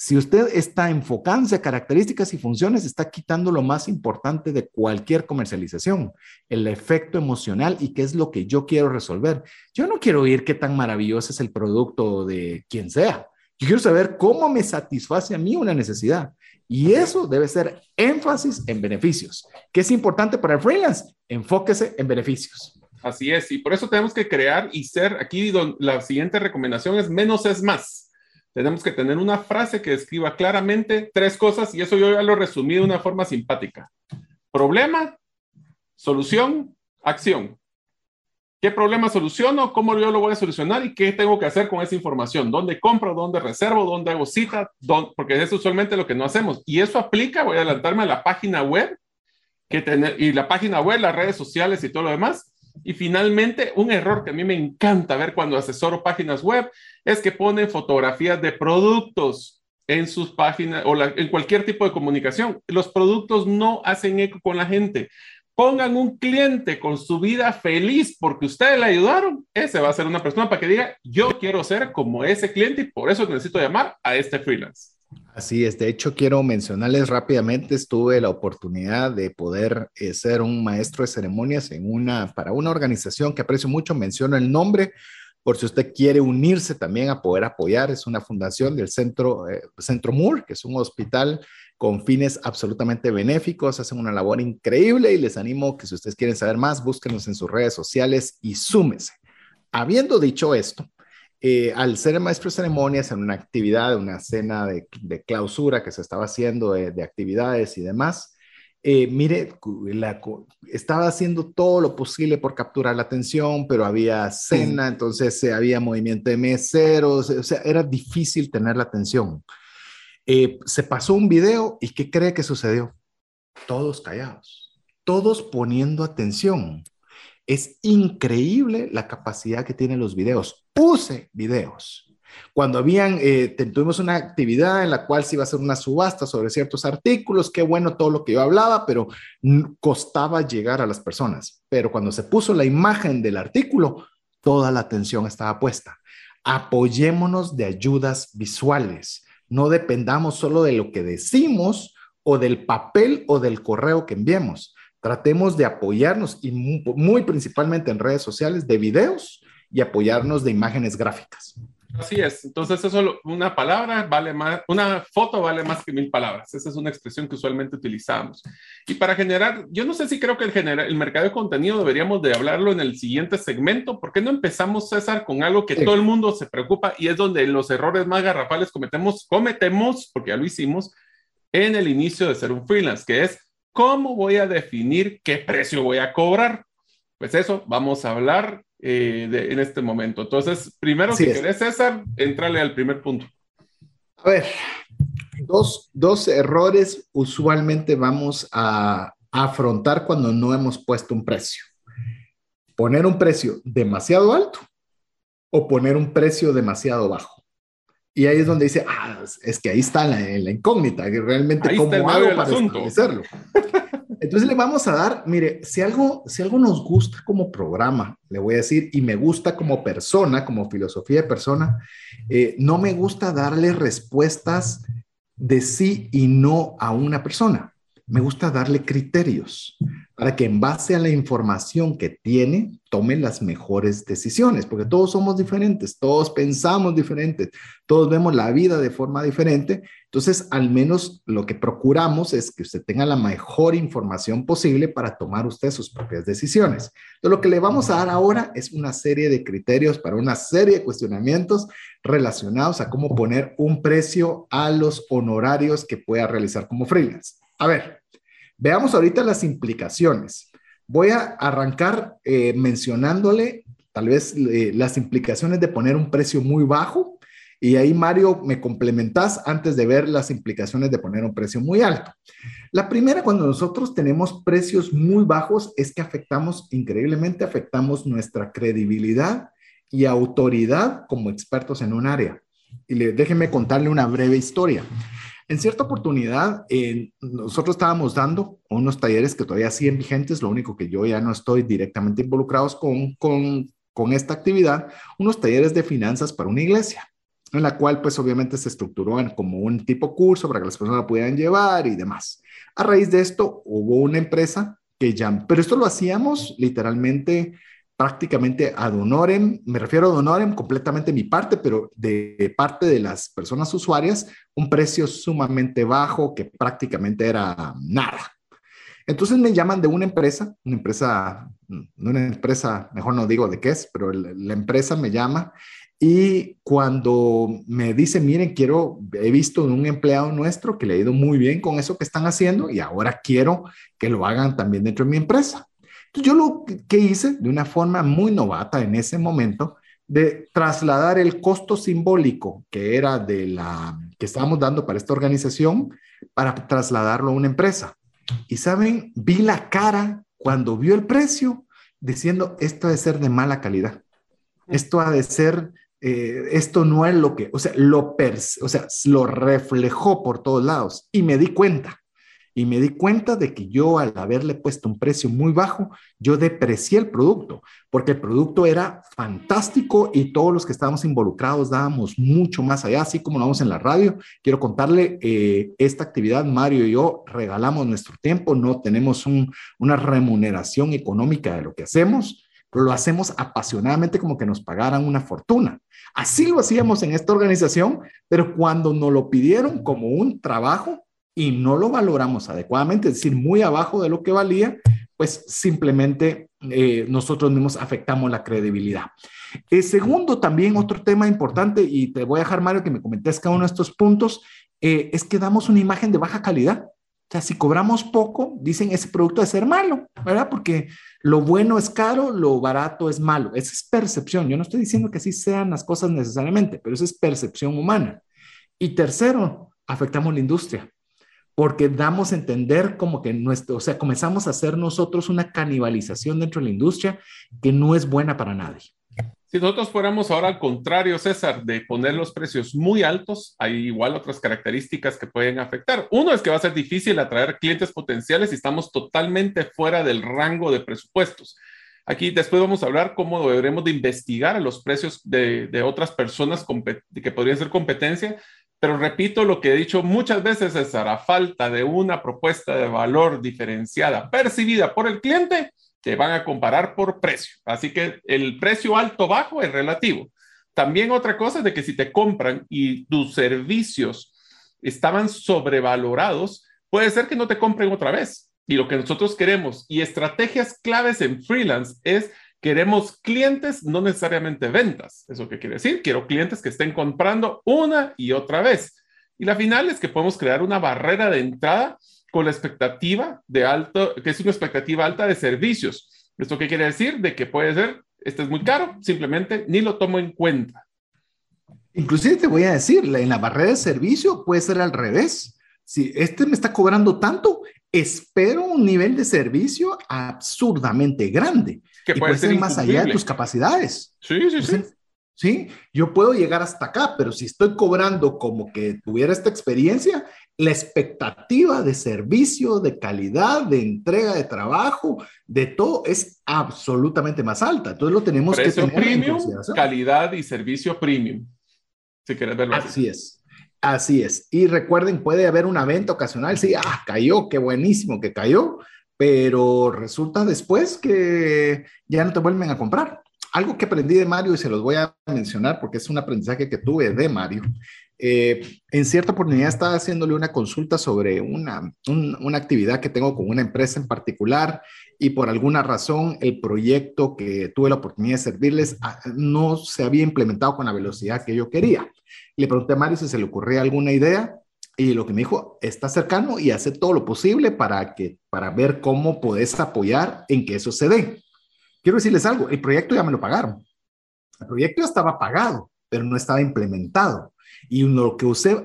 Si usted está enfocándose a características y funciones, está quitando lo más importante de cualquier comercialización, el efecto emocional y qué es lo que yo quiero resolver. Yo no quiero oír qué tan maravilloso es el producto de quien sea. Yo quiero saber cómo me satisface a mí una necesidad. Y eso debe ser énfasis en beneficios. ¿Qué es importante para el freelance? Enfóquese en beneficios. Así es, y por eso tenemos que crear y ser, aquí la siguiente recomendación es menos es más. Tenemos que tener una frase que describa claramente tres cosas y eso yo ya lo resumí de una forma simpática. Problema, solución, acción. ¿Qué problema soluciono? ¿Cómo yo lo voy a solucionar? ¿Y qué tengo que hacer con esa información? ¿Dónde compro? ¿Dónde reservo? ¿Dónde hago cita? Porque es usualmente lo que no hacemos. Y eso aplica, voy a adelantarme a la página web que y la página web, las redes sociales y todo lo demás y finalmente, un error que a mí me encanta ver cuando asesoro páginas web es que ponen fotografías de productos en sus páginas o en cualquier tipo de comunicación. Los productos no hacen eco con la gente. Pongan un cliente con su vida feliz porque ustedes le ayudaron. Ese va a ser una persona para que diga, yo quiero ser como ese cliente y por eso necesito llamar a este freelance. Así es, de hecho quiero mencionarles rápidamente, estuve la oportunidad de poder eh, ser un maestro de ceremonias en una, para una organización que aprecio mucho, menciono el nombre, por si usted quiere unirse también a poder apoyar, es una fundación del Centro, eh, Centro Moore, que es un hospital con fines absolutamente benéficos, hacen una labor increíble y les animo que si ustedes quieren saber más, búsquenos en sus redes sociales y súmese. Habiendo dicho esto, eh, al ser maestro de ceremonias en una actividad, una cena de, clausura que se estaba haciendo de, actividades y demás, eh, mire, estaba haciendo todo lo posible por capturar la atención, pero había cena, entonces eh, había movimiento de meseros, o sea, era difícil tener la atención. se pasó un video y ¿qué cree que sucedió? Todos callados, todos poniendo atención. Es increíble la capacidad que tienen los videos. Puse videos. Cuando habían, eh, tuvimos una actividad en la cual se iba a hacer una subasta sobre ciertos artículos, qué bueno todo lo que yo hablaba, pero costaba llegar a las personas. Pero cuando se puso la imagen del artículo, toda la atención estaba puesta. Apoyémonos de ayudas visuales. No dependamos solo de lo que decimos o del papel o del correo que enviemos. Tratemos de apoyarnos y muy, principalmente en redes sociales de videos y apoyarnos de imágenes gráficas. Así es. Entonces, eso una palabra vale más, una foto vale más que mil palabras. Esa es una expresión que usualmente utilizamos. Y para generar, yo no sé si creo que el, general, el mercado de contenido deberíamos de hablarlo en el siguiente segmento. ¿Por qué no empezamos, César, con algo que todo el mundo se preocupa y es donde los errores más garrafales cometemos, cometemos, porque ya lo hicimos, en el inicio de ser un freelance, que es ¿Cómo voy a definir qué precio voy a cobrar? Pues eso vamos a hablar eh, en este momento. Entonces, primero, si querés, César, entrale al primer punto. A ver, dos, dos errores usualmente vamos a afrontar cuando no hemos puesto un precio. Poner un precio demasiado alto o poner un precio demasiado bajo. Y ahí es donde dice, ah, es que ahí está la, la incógnita, que realmente cómo hago para establecerlo. Entonces le vamos a dar, mire, si algo, si algo nos gusta como programa, le voy a decir, y me gusta como persona, como filosofía de persona, eh, no me gusta darle respuestas de sí y no a una persona. Me gusta darle criterios para que en base a la información que tiene, tome las mejores decisiones, porque todos somos diferentes, todos pensamos diferentes, todos vemos la vida de forma diferente. Entonces, al menos lo que procuramos es que usted tenga la mejor información posible para tomar usted sus propias decisiones. Entonces, lo que le vamos a dar ahora es una serie de criterios para una serie de cuestionamientos relacionados a cómo poner un precio a los honorarios que pueda realizar como freelance. A ver, Veamos ahorita las implicaciones. Voy a arrancar eh, mencionándole tal vez eh, las implicaciones de poner un precio muy bajo Y ahí, Mario, me complementas antes de ver las implicaciones de poner un precio muy alto. La primera, cuando nosotros tenemos precios muy bajos, es que afectamos, increíblemente, afectamos nuestra credibilidad y autoridad como expertos en un área. Y le, déjenme contarle una breve historia. En cierta oportunidad, nosotros estábamos dando unos talleres que todavía siguen vigentes, lo único que yo ya no estoy directamente involucrados con, con, esta actividad, unos talleres de finanzas para una iglesia, en la cual pues obviamente se estructuró en como un tipo curso para que las personas la pudieran llevar y demás. A raíz de esto hubo una empresa que ya, pero esto lo hacíamos literalmente prácticamente ad honorem, me refiero a ad honorem completamente mi parte, pero de parte de las personas usuarias, un precio sumamente bajo que prácticamente era nada. Entonces me llaman de una empresa, una empresa, una empresa, mejor no digo de qué es, pero la empresa me llama y cuando me dice, miren, quiero, he visto un empleado nuestro que le ha ido muy bien con eso que están haciendo y ahora quiero que lo hagan también dentro de mi empresa yo lo que hice de una forma muy novata en ese momento, de trasladar el costo simbólico que era de la que estábamos dando para esta organización para trasladarlo a una empresa. Y saben, vi la cara cuando vio el precio diciendo, esto ha de ser de mala calidad. Esto ha de ser, eh, esto no es lo que, o sea, lo, o sea, lo reflejó por todos lados. Y me di cuenta, y me di cuenta de que yo al haberle puesto un precio muy bajo, yo deprecié el producto, porque el producto era fantástico y todos los que estábamos involucrados dábamos mucho más allá, así como lo vamos en la radio. Quiero contarle, eh, esta actividad, Mario y yo regalamos nuestro tiempo, no tenemos una remuneración económica de lo que hacemos, pero lo hacemos apasionadamente como que nos pagaran una fortuna. Así lo hacíamos en esta organización, pero cuando nos lo pidieron como un trabajo, y no lo valoramos adecuadamente, es decir, muy abajo de lo que valía, pues simplemente eh, nosotros mismos afectamos la credibilidad. El segundo, también otro tema importante, y te voy a dejar, Mario, que me comentes cada uno de estos puntos, eh, es que damos una imagen de baja calidad. O sea, si cobramos poco, dicen ese producto debe ser malo, ¿verdad? Porque lo bueno es caro, lo barato es malo. Esa es percepción. Yo no estoy diciendo que así sean las cosas necesariamente, pero esa es percepción humana. Y tercero, afectamos la industria porque damos a entender como que nuestro, o sea, comenzamos a hacer nosotros una canibalización dentro de la industria que no es buena para nadie. Si nosotros fuéramos ahora al contrario, César, de poner los precios muy altos, hay igual otras características que pueden afectar. Uno es que va a ser difícil atraer clientes potenciales si estamos totalmente fuera del rango de presupuestos. Aquí después vamos a hablar cómo deberemos de investigar los precios de, de otras personas que podrían ser competencia pero repito lo que he dicho muchas veces, César, a falta de una propuesta de valor diferenciada percibida por el cliente, te van a comparar por precio. Así que el precio alto bajo es relativo. También otra cosa es de que si te compran y tus servicios estaban sobrevalorados, puede ser que no te compren otra vez. Y lo que nosotros queremos y estrategias claves en freelance es Queremos clientes, no necesariamente ventas. ¿Eso qué quiere decir? Quiero clientes que estén comprando una y otra vez. Y la final es que podemos crear una barrera de entrada con la expectativa de alto, que es una expectativa alta de servicios. ¿Esto qué quiere decir? De que puede ser, este es muy caro, simplemente ni lo tomo en cuenta. Inclusive te voy a decir, en la barrera de servicio puede ser al revés. Si este me está cobrando tanto, espero un nivel de servicio absurdamente grande que puede, ser, más allá de tus capacidades. Sí, sí, sí. Sí, yo puedo llegar hasta acá, pero si estoy cobrando como que tuviera esta experiencia, la expectativa de servicio, de calidad, de entrega de trabajo, de todo es absolutamente más alta. Entonces lo tenemos que tener premium, calidad y servicio premium. Si quieres verlo así. así es. Así es. Y recuerden, puede haber una venta ocasional. Sí, ah, cayó, qué buenísimo que cayó pero resulta después que ya no te vuelven a comprar. Algo que aprendí de Mario y se los voy a mencionar porque es un aprendizaje que tuve de Mario. Eh, en cierta oportunidad estaba haciéndole una consulta sobre una, una actividad que tengo con una empresa en particular y por alguna razón el proyecto que tuve la oportunidad de servirles ah, no se había implementado con la velocidad que yo quería. Le pregunté a Mario si se le ocurría alguna idea y lo que me dijo, está cercano y hace todo lo posible para, que, para ver cómo puedes apoyar en que eso se dé. Quiero decirles algo, el proyecto ya me lo pagaron. El proyecto ya estaba pagado. pero no estaba implementado. Y lo que usted,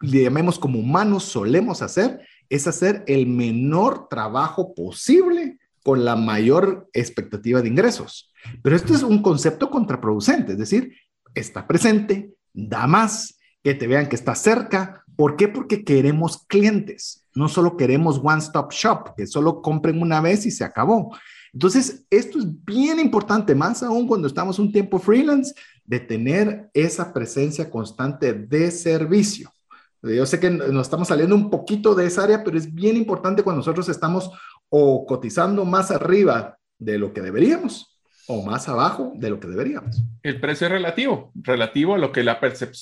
le llamemos como humanos, solemos hacer es hacer el menor trabajo posible con la mayor expectativa de ingresos. Pero esto es un concepto contraproducente, es decir, está presente, da más, que te vean que está cerca. ¿Por qué? Porque queremos clientes, no solo queremos one stop shop, que solo compren una vez y se acabó. Entonces, esto es bien importante, más aún cuando estamos un tiempo freelance, de tener esa presencia constante de servicio. Yo sé que nos estamos saliendo un poquito de esa área, pero es bien importante cuando nosotros estamos o cotizando más arriba de lo que deberíamos o más abajo de lo que deberíamos. El precio es relativo, relativo a lo que la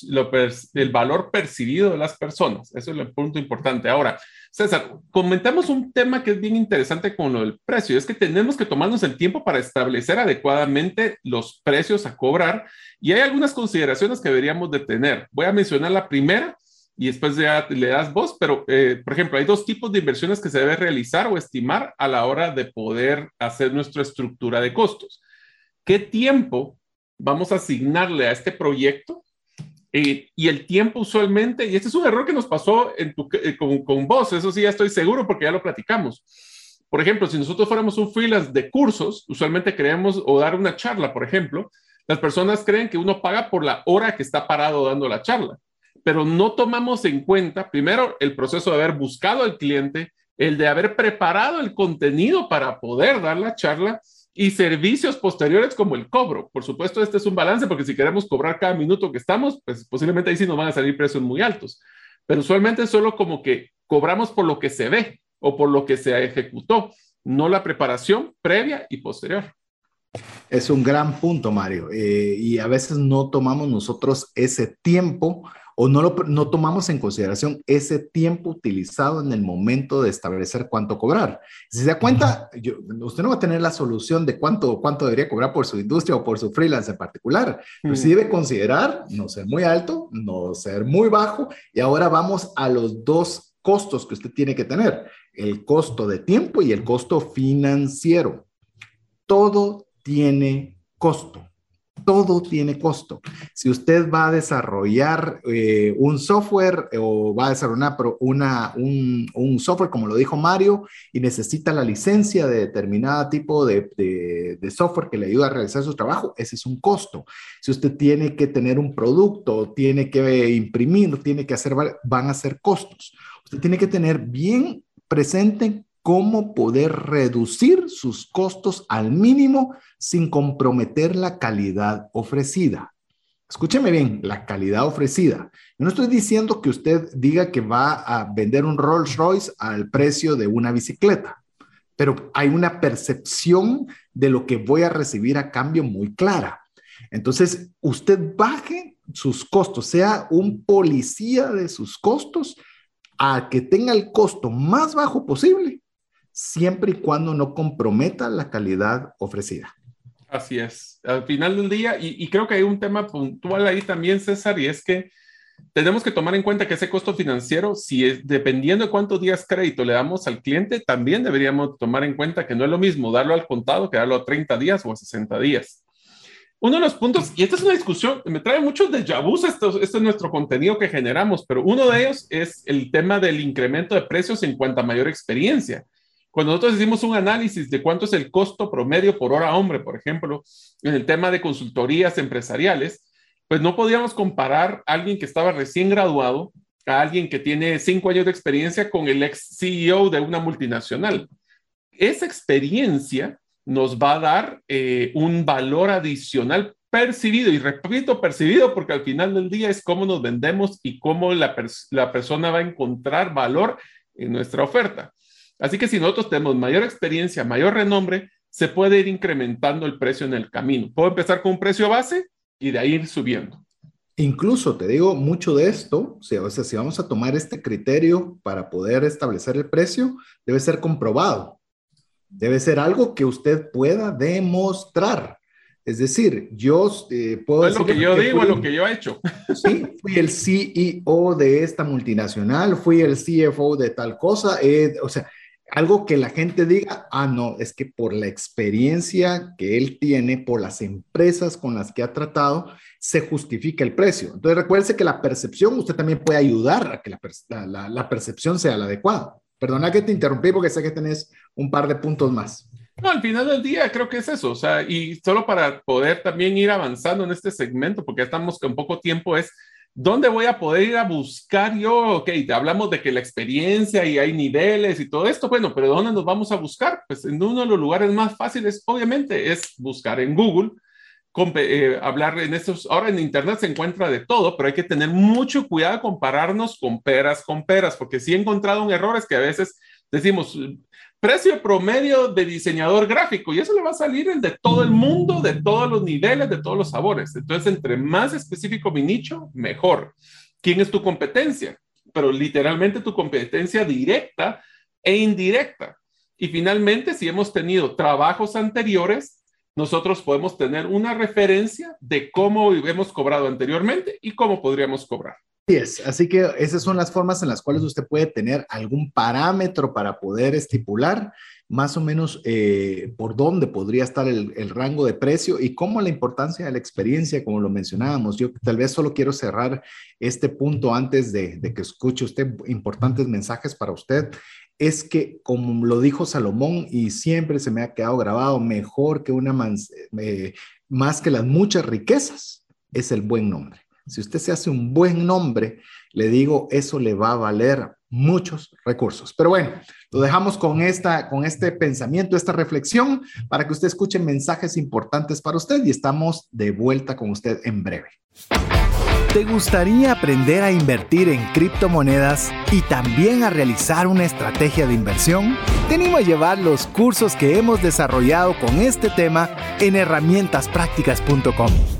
lo el valor percibido de las personas. Eso es el punto importante. Ahora, César, comentamos un tema que es bien interesante con lo del precio. Es que tenemos que tomarnos el tiempo para establecer adecuadamente los precios a cobrar y hay algunas consideraciones que deberíamos de tener. Voy a mencionar la primera y después ya le das voz, pero eh, por ejemplo, hay dos tipos de inversiones que se debe realizar o estimar a la hora de poder hacer nuestra estructura de costos. ¿Qué tiempo vamos a asignarle a este proyecto? Eh, y el tiempo usualmente, y este es un error que nos pasó en eh, con, con vos, eso sí ya estoy seguro porque ya lo platicamos. Por ejemplo, si nosotros fuéramos un freelance de cursos, usualmente creemos o dar una charla, por ejemplo, las personas creen que uno paga por la hora que está parado dando la charla, pero no tomamos en cuenta, primero, el proceso de haber buscado al cliente, el de haber preparado el contenido para poder dar la charla y servicios posteriores como el cobro. Por supuesto, este es un balance porque si queremos cobrar cada minuto que estamos, pues posiblemente ahí sí nos van a salir precios muy altos. Pero usualmente solo como que cobramos por lo que se ve o por lo que se ejecutó, no la preparación previa y posterior. Es un gran punto, Mario. Eh, y a veces no tomamos nosotros ese tiempo o no, lo, no tomamos en consideración ese tiempo utilizado en el momento de establecer cuánto cobrar. Si se da cuenta, usted no va a tener la solución de cuánto, cuánto debería cobrar por su industria o por su freelance en particular, pero sí debe considerar no ser muy alto, no ser muy bajo, y ahora vamos a los dos costos que usted tiene que tener, el costo de tiempo y el costo financiero. Todo tiene costo todo tiene costo. Si usted va a desarrollar eh, un software o va a desarrollar una, un, software, como lo dijo Mario, y necesita la licencia de determinado tipo de, de, software que le ayuda a realizar su trabajo, ese es un costo. Si usted tiene que tener un producto, tiene que imprimir, tiene que hacer, van a ser costos. Usted tiene que tener bien presente cómo poder reducir sus costos al mínimo sin comprometer la calidad ofrecida. Escúcheme bien, la calidad ofrecida. Yo no estoy diciendo que usted diga que va a vender un Rolls Royce al precio de una bicicleta, pero hay una percepción de lo que voy a recibir a cambio muy clara. Entonces, usted baje sus costos, sea un policía de sus costos, a que tenga el costo más bajo posible siempre y cuando no comprometa la calidad ofrecida. Así es. Al final del día, y, creo que hay un tema puntual ahí también, César, y es que tenemos que tomar en cuenta que ese costo financiero, si es dependiendo de cuántos días crédito le damos al cliente, también deberíamos tomar en cuenta que no es lo mismo darlo al contado que darlo a 30 días o a 60 días. Uno de los puntos, y esta es una discusión, me trae muchos de vus, esto, esto es nuestro contenido que generamos, pero uno de ellos es el tema del incremento de precios en cuanto a mayor experiencia. Cuando nosotros hicimos un análisis de cuánto es el costo promedio por hora hombre, por ejemplo, en el tema de consultorías empresariales, pues no podíamos comparar a alguien que estaba recién graduado a alguien que tiene cinco años de experiencia con el ex CEO de una multinacional. Esa experiencia nos va a dar eh, un valor adicional percibido, y repito, percibido porque al final del día es cómo nos vendemos y cómo la, la persona va a encontrar valor en nuestra oferta. Así que si nosotros tenemos mayor experiencia, mayor renombre, se puede ir incrementando el precio en el camino. Puedo empezar con un precio base y de ahí ir subiendo. Incluso te digo mucho de esto, o sea, si vamos a tomar este criterio para poder establecer el precio, debe ser comprobado. Debe ser algo que usted pueda demostrar. Es decir, yo eh, puedo... Es lo que yo digo, es lo que yo he hecho. Sí, fui el CEO de esta multinacional, fui el CFO de tal cosa, eh, o sea, algo que la gente diga, ah, no, es que por la experiencia que él tiene, por las empresas con las que ha tratado, se justifica el precio. Entonces, recuerde que la percepción, usted también puede ayudar a que la, la percepción sea la adecuada. Perdona que te interrumpí porque sé que tenés un par de puntos más. No, al final del día creo que es eso, o sea, y solo para poder también ir avanzando en este segmento, porque ya estamos con poco tiempo, es ¿Dónde voy a poder ir a buscar yo? Ok, hablamos de que la experiencia y hay niveles y todo esto, bueno, pero ¿dónde nos vamos a buscar? Pues en uno de los lugares más fáciles, obviamente, es buscar en Google, eh, hablar en estos, ahora en Internet se encuentra de todo, pero hay que tener mucho cuidado compararnos con peras con peras, porque sí he encontrado un error, es que a veces decimos, precio promedio de diseñador gráfico y eso le va a salir el de todo el mundo, de todos los niveles, de todos los sabores. Entonces, entre más específico mi nicho, mejor. ¿Quién es tu competencia? Pero literalmente tu competencia directa e indirecta. Y finalmente, si hemos tenido trabajos anteriores, nosotros podemos tener una referencia de cómo hemos cobrado anteriormente y cómo podríamos cobrar. Así que esas son las formas en las cuales usted puede tener algún parámetro para poder estipular más o menos eh, por dónde podría estar el, rango de precio y cómo la importancia de la experiencia, como lo mencionábamos. Yo tal vez solo quiero cerrar este punto antes de, que escuche usted importantes mensajes para usted. Es que, como lo dijo Salomón, y siempre se me ha quedado grabado, mejor que una, eh, más que las muchas riquezas, es el buen nombre. Si usted se hace un buen nombre, le digo, eso le va a valer muchos recursos. Pero bueno, lo dejamos con, esta, con este pensamiento, esta reflexión, para que usted escuche mensajes importantes para usted y estamos de vuelta con usted en breve. ¿Te gustaría aprender a invertir en criptomonedas y también a realizar una estrategia de inversión? Te animo a llevar los cursos que hemos desarrollado con este tema en herramientasprácticas.com.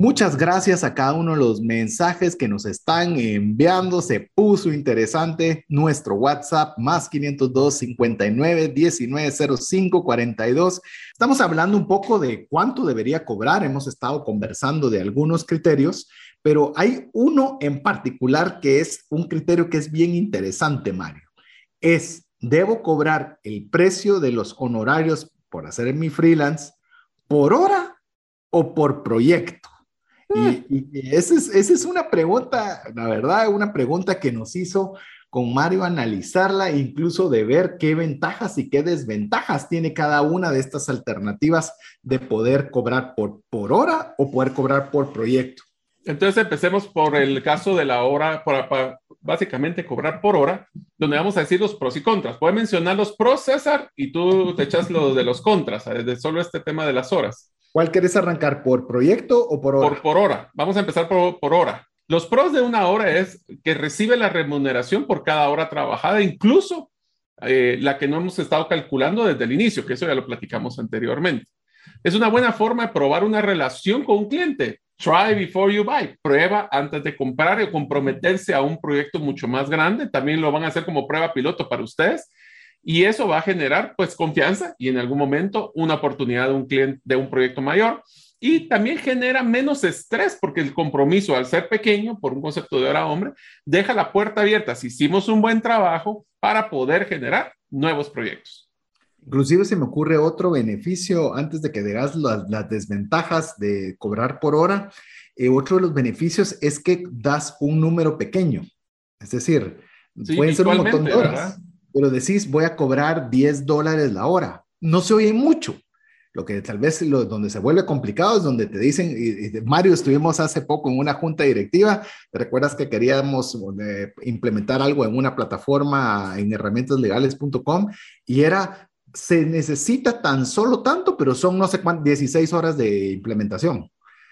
Muchas gracias a cada uno de los mensajes que nos están enviando. Se puso interesante nuestro WhatsApp más 502 59 19 05 42. Estamos hablando un poco de cuánto debería cobrar. Hemos estado conversando de algunos criterios, pero hay uno en particular que es un criterio que es bien interesante, Mario. Es, ¿debo cobrar el precio de los honorarios por hacer mi freelance por hora o por proyecto? Y, esa, es, una pregunta, la verdad, una pregunta que nos hizo con Mario analizarla, incluso de ver qué ventajas y qué desventajas tiene cada una de estas alternativas de poder cobrar por, por hora o poder cobrar por proyecto. Entonces empecemos por el caso de la hora, para, básicamente cobrar por hora, donde vamos a decir los pros y contras. Puedes mencionar los pros, César, y tú te echas lo de los contras, de solo este tema de las horas. ¿Cuál querés arrancar? ¿Por proyecto o por hora? Por, hora. Vamos a empezar por, por hora. Los pros de una hora es que recibe la remuneración por cada hora trabajada, incluso eh, la que no hemos estado calculando desde el inicio, que eso ya lo platicamos anteriormente. Es una buena forma de probar una relación con un cliente. Try before you buy. Prueba antes de comprar y comprometerse a un proyecto mucho más grande. También lo van a hacer como prueba piloto para ustedes y eso va a generar pues confianza y en algún momento una oportunidad de un cliente de un proyecto mayor y también genera menos estrés porque el compromiso al ser pequeño por un concepto de hora hombre deja la puerta abierta si hicimos un buen trabajo para poder generar nuevos proyectos. Inclusive se me ocurre otro beneficio antes de que digas las, desventajas de cobrar por hora. Eh, otro de los beneficios es que das un número pequeño. Es decir, pueden ser un montón de horas pero decís, voy a cobrar 10 dólares la hora. No se oye mucho. Lo que tal vez lo, donde se vuelve complicado es donde te dicen, y, Mario, estuvimos hace poco en una junta directiva, ¿te recuerdas que queríamos eh, implementar algo en una plataforma en herramientaslegales.com? Y era, se necesita tan solo tanto, pero son no sé cuántas, 16 horas de implementación.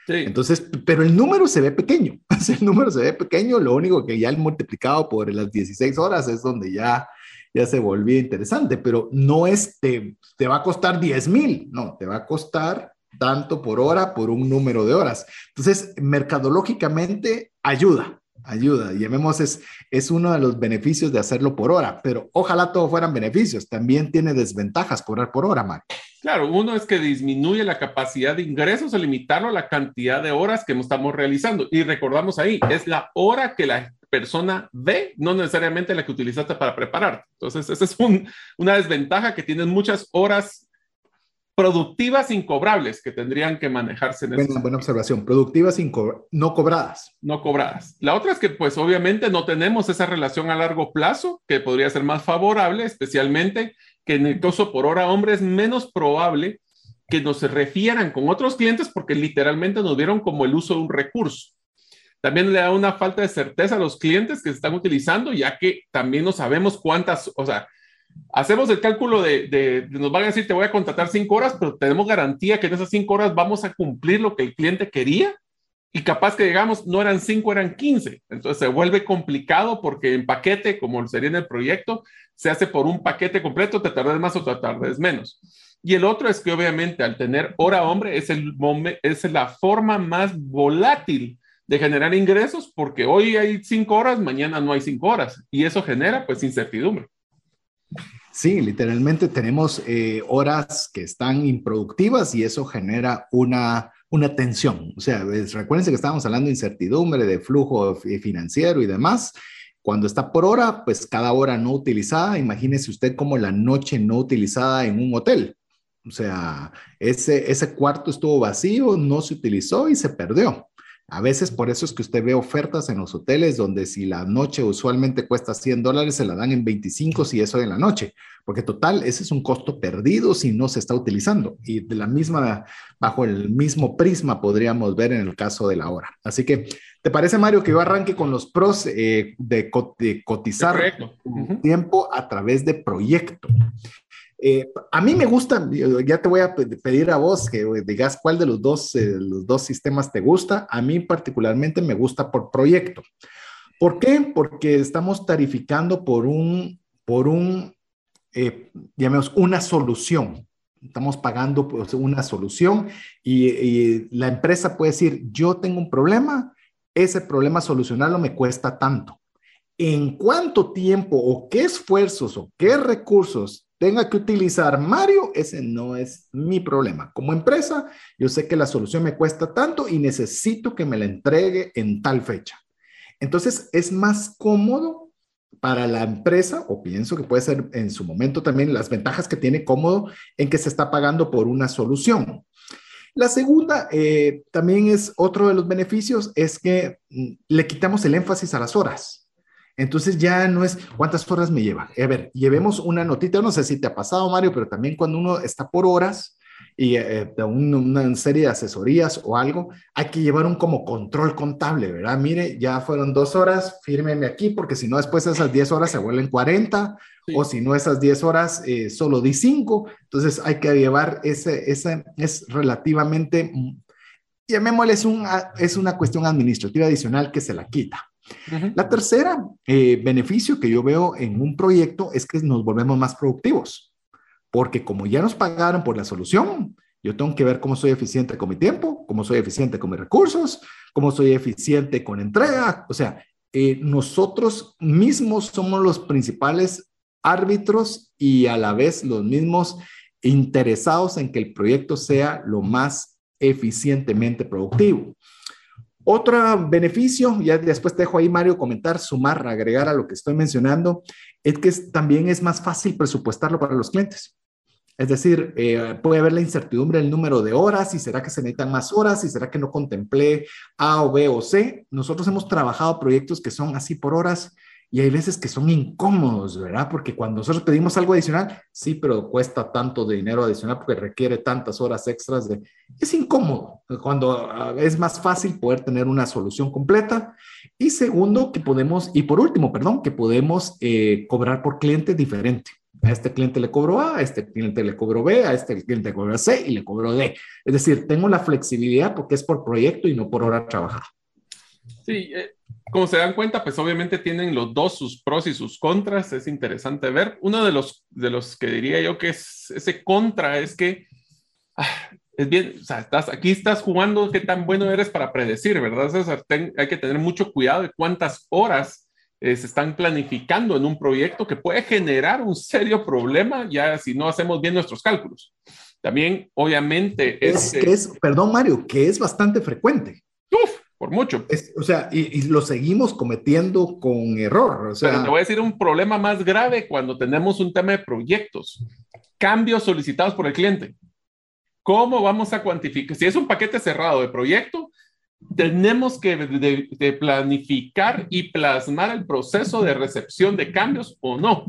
Entonces, pero el número se ve pequeño, el número se ve pequeño, lo único que ya el multiplicado por las 16 horas es donde ya, ya se volvía interesante, pero no es, te, te va a costar 10 mil, no, te va a costar tanto por hora por un número de horas. Entonces, mercadológicamente ayuda, ayuda. Llamemos, es, es uno de los beneficios de hacerlo por hora, pero ojalá todo fueran beneficios. También tiene desventajas cobrar por hora, Marco. Claro, uno es que disminuye la capacidad de ingresos al limitarlo a la cantidad de horas que estamos realizando. Y recordamos ahí, es la hora que la persona ve, no necesariamente la que utilizaste para prepararte. Entonces, esa es una desventaja que tienes muchas horas productivas incobrables que tendrían que manejarse en buena, buena observación, productivas no cobradas. No cobradas. La otra es que pues obviamente no tenemos esa relación a largo plazo que podría ser más favorable, especialmente que en el caso por hora hombre es menos probable que nos refieran con otros clientes porque literalmente nos dieron como el uso de un recurso. También le da una falta de certeza a los clientes que se están utilizando, ya que también no sabemos cuántas, o sea, hacemos el cálculo de, nos van a decir, te voy a contratar cinco horas, pero tenemos garantía que en esas cinco horas vamos a cumplir lo que el cliente quería y capaz que digamos, no eran cinco, eran quince. Entonces se vuelve complicado porque en paquete, como sería en el proyecto, se hace por un paquete completo, te tardes más o te tardes menos. Y el otro es que obviamente al tener hora hombre es, el es la forma más volátil de generar ingresos porque hoy hay cinco horas, mañana no hay cinco horas y eso genera pues incertidumbre. Sí, literalmente tenemos eh, horas que están improductivas y eso genera una, una tensión. O sea, recuérdense que estábamos hablando de incertidumbre, de flujo financiero y demás. Cuando está por hora, pues cada hora no utilizada, imagínese usted como la noche no utilizada en un hotel. O sea, ese, ese cuarto estuvo vacío, no se utilizó y se perdió. A veces por eso es que usted ve ofertas en los hoteles donde si la noche usualmente cuesta 100 dólares, se la dan en 25 si eso en la noche, porque total, ese es un costo perdido si no se está utilizando. Y de la misma, bajo el mismo prisma podríamos ver en el caso de la hora. Así que, ¿te parece, Mario, que yo arranque con los pros eh, de, cotizar tiempo a través de proyecto? Eh, a mí me gusta, ya te voy a pedir a vos que digas cuál de los dos, eh, los dos sistemas te gusta. A mí particularmente me gusta por proyecto. ¿Por qué? Porque estamos tarificando por un, por un, eh, llamemos, una solución. Estamos pagando por una solución y, y la empresa puede decir, yo tengo un problema, ese problema solucionarlo me cuesta tanto. En cuánto tiempo o qué esfuerzos o qué recursos tenga que utilizar Mario, ese no es mi problema. Como empresa, yo sé que la solución me cuesta tanto y necesito que me la entregue en tal fecha. Entonces, es más cómodo para la empresa, o pienso que puede ser en su momento también las ventajas que tiene cómodo en que se está pagando por una solución. La segunda, eh, también es otro de los beneficios, es que mm, le quitamos el énfasis a las horas. Entonces ya no es cuántas horas me lleva. A ver, llevemos una notita, no sé si te ha pasado, Mario, pero también cuando uno está por horas y eh, una serie de asesorías o algo, hay que llevar un como control contable, ¿verdad? Mire, ya fueron dos horas, fírmeme aquí, porque si no, después esas 10 horas se vuelven 40, o si no, esas 10 horas eh, solo di 5. Entonces hay que llevar ese, ese es relativamente, llamémosle, es, un, es una cuestión administrativa adicional que se la quita. La tercera eh, beneficio que yo veo en un proyecto es que nos volvemos más productivos, porque como ya nos pagaron por la solución, yo tengo que ver cómo soy eficiente con mi tiempo, cómo soy eficiente con mis recursos, cómo soy eficiente con entrega. O sea, eh, nosotros mismos somos los principales árbitros y a la vez los mismos interesados en que el proyecto sea lo más eficientemente productivo. Otro beneficio, ya después te dejo ahí, Mario, comentar, sumar, agregar a lo que estoy mencionando, es que también es más fácil presupuestarlo para los clientes. Es decir, eh, puede haber la incertidumbre del número de horas, y será que se necesitan más horas, y será que no contemplé A o B o C. Nosotros hemos trabajado proyectos que son así por horas y hay veces que son incómodos, ¿verdad? Porque cuando nosotros pedimos algo adicional, sí, pero cuesta tanto de dinero adicional porque requiere tantas horas extras de... Es incómodo cuando ah, es más fácil poder tener una solución completa. Y segundo, que podemos, y por último, perdón, que podemos eh, cobrar por cliente diferente. A este cliente le cobro A, a este cliente le cobro B, a este cliente le cobro C y le cobro D. Es decir, tengo la flexibilidad porque es por proyecto y no por hora trabajada. Sí, eh, como se dan cuenta, pues obviamente tienen los dos sus pros y sus contras. Es interesante ver. Uno de los, de los que diría yo que es ese contra es que ah, es bien, o sea, estás, aquí estás jugando qué tan bueno eres para predecir, ¿verdad? César? hay que tener mucho cuidado de cuántas horas eh, se están planificando en un proyecto que puede generar un serio problema ya si no hacemos bien nuestros cálculos. También, obviamente, es... es, es perdón, Mario, que es bastante frecuente. Uf, por mucho. o sea, y, lo seguimos cometiendo con error. O sea, Pero te voy a decir un problema más grave cuando tenemos un tema de proyectos. Cambios solicitados por el cliente. ¿Cómo vamos a cuantificar? Si es un paquete cerrado de proyecto, tenemos que de, planificar y plasmar el proceso de recepción de cambios o no.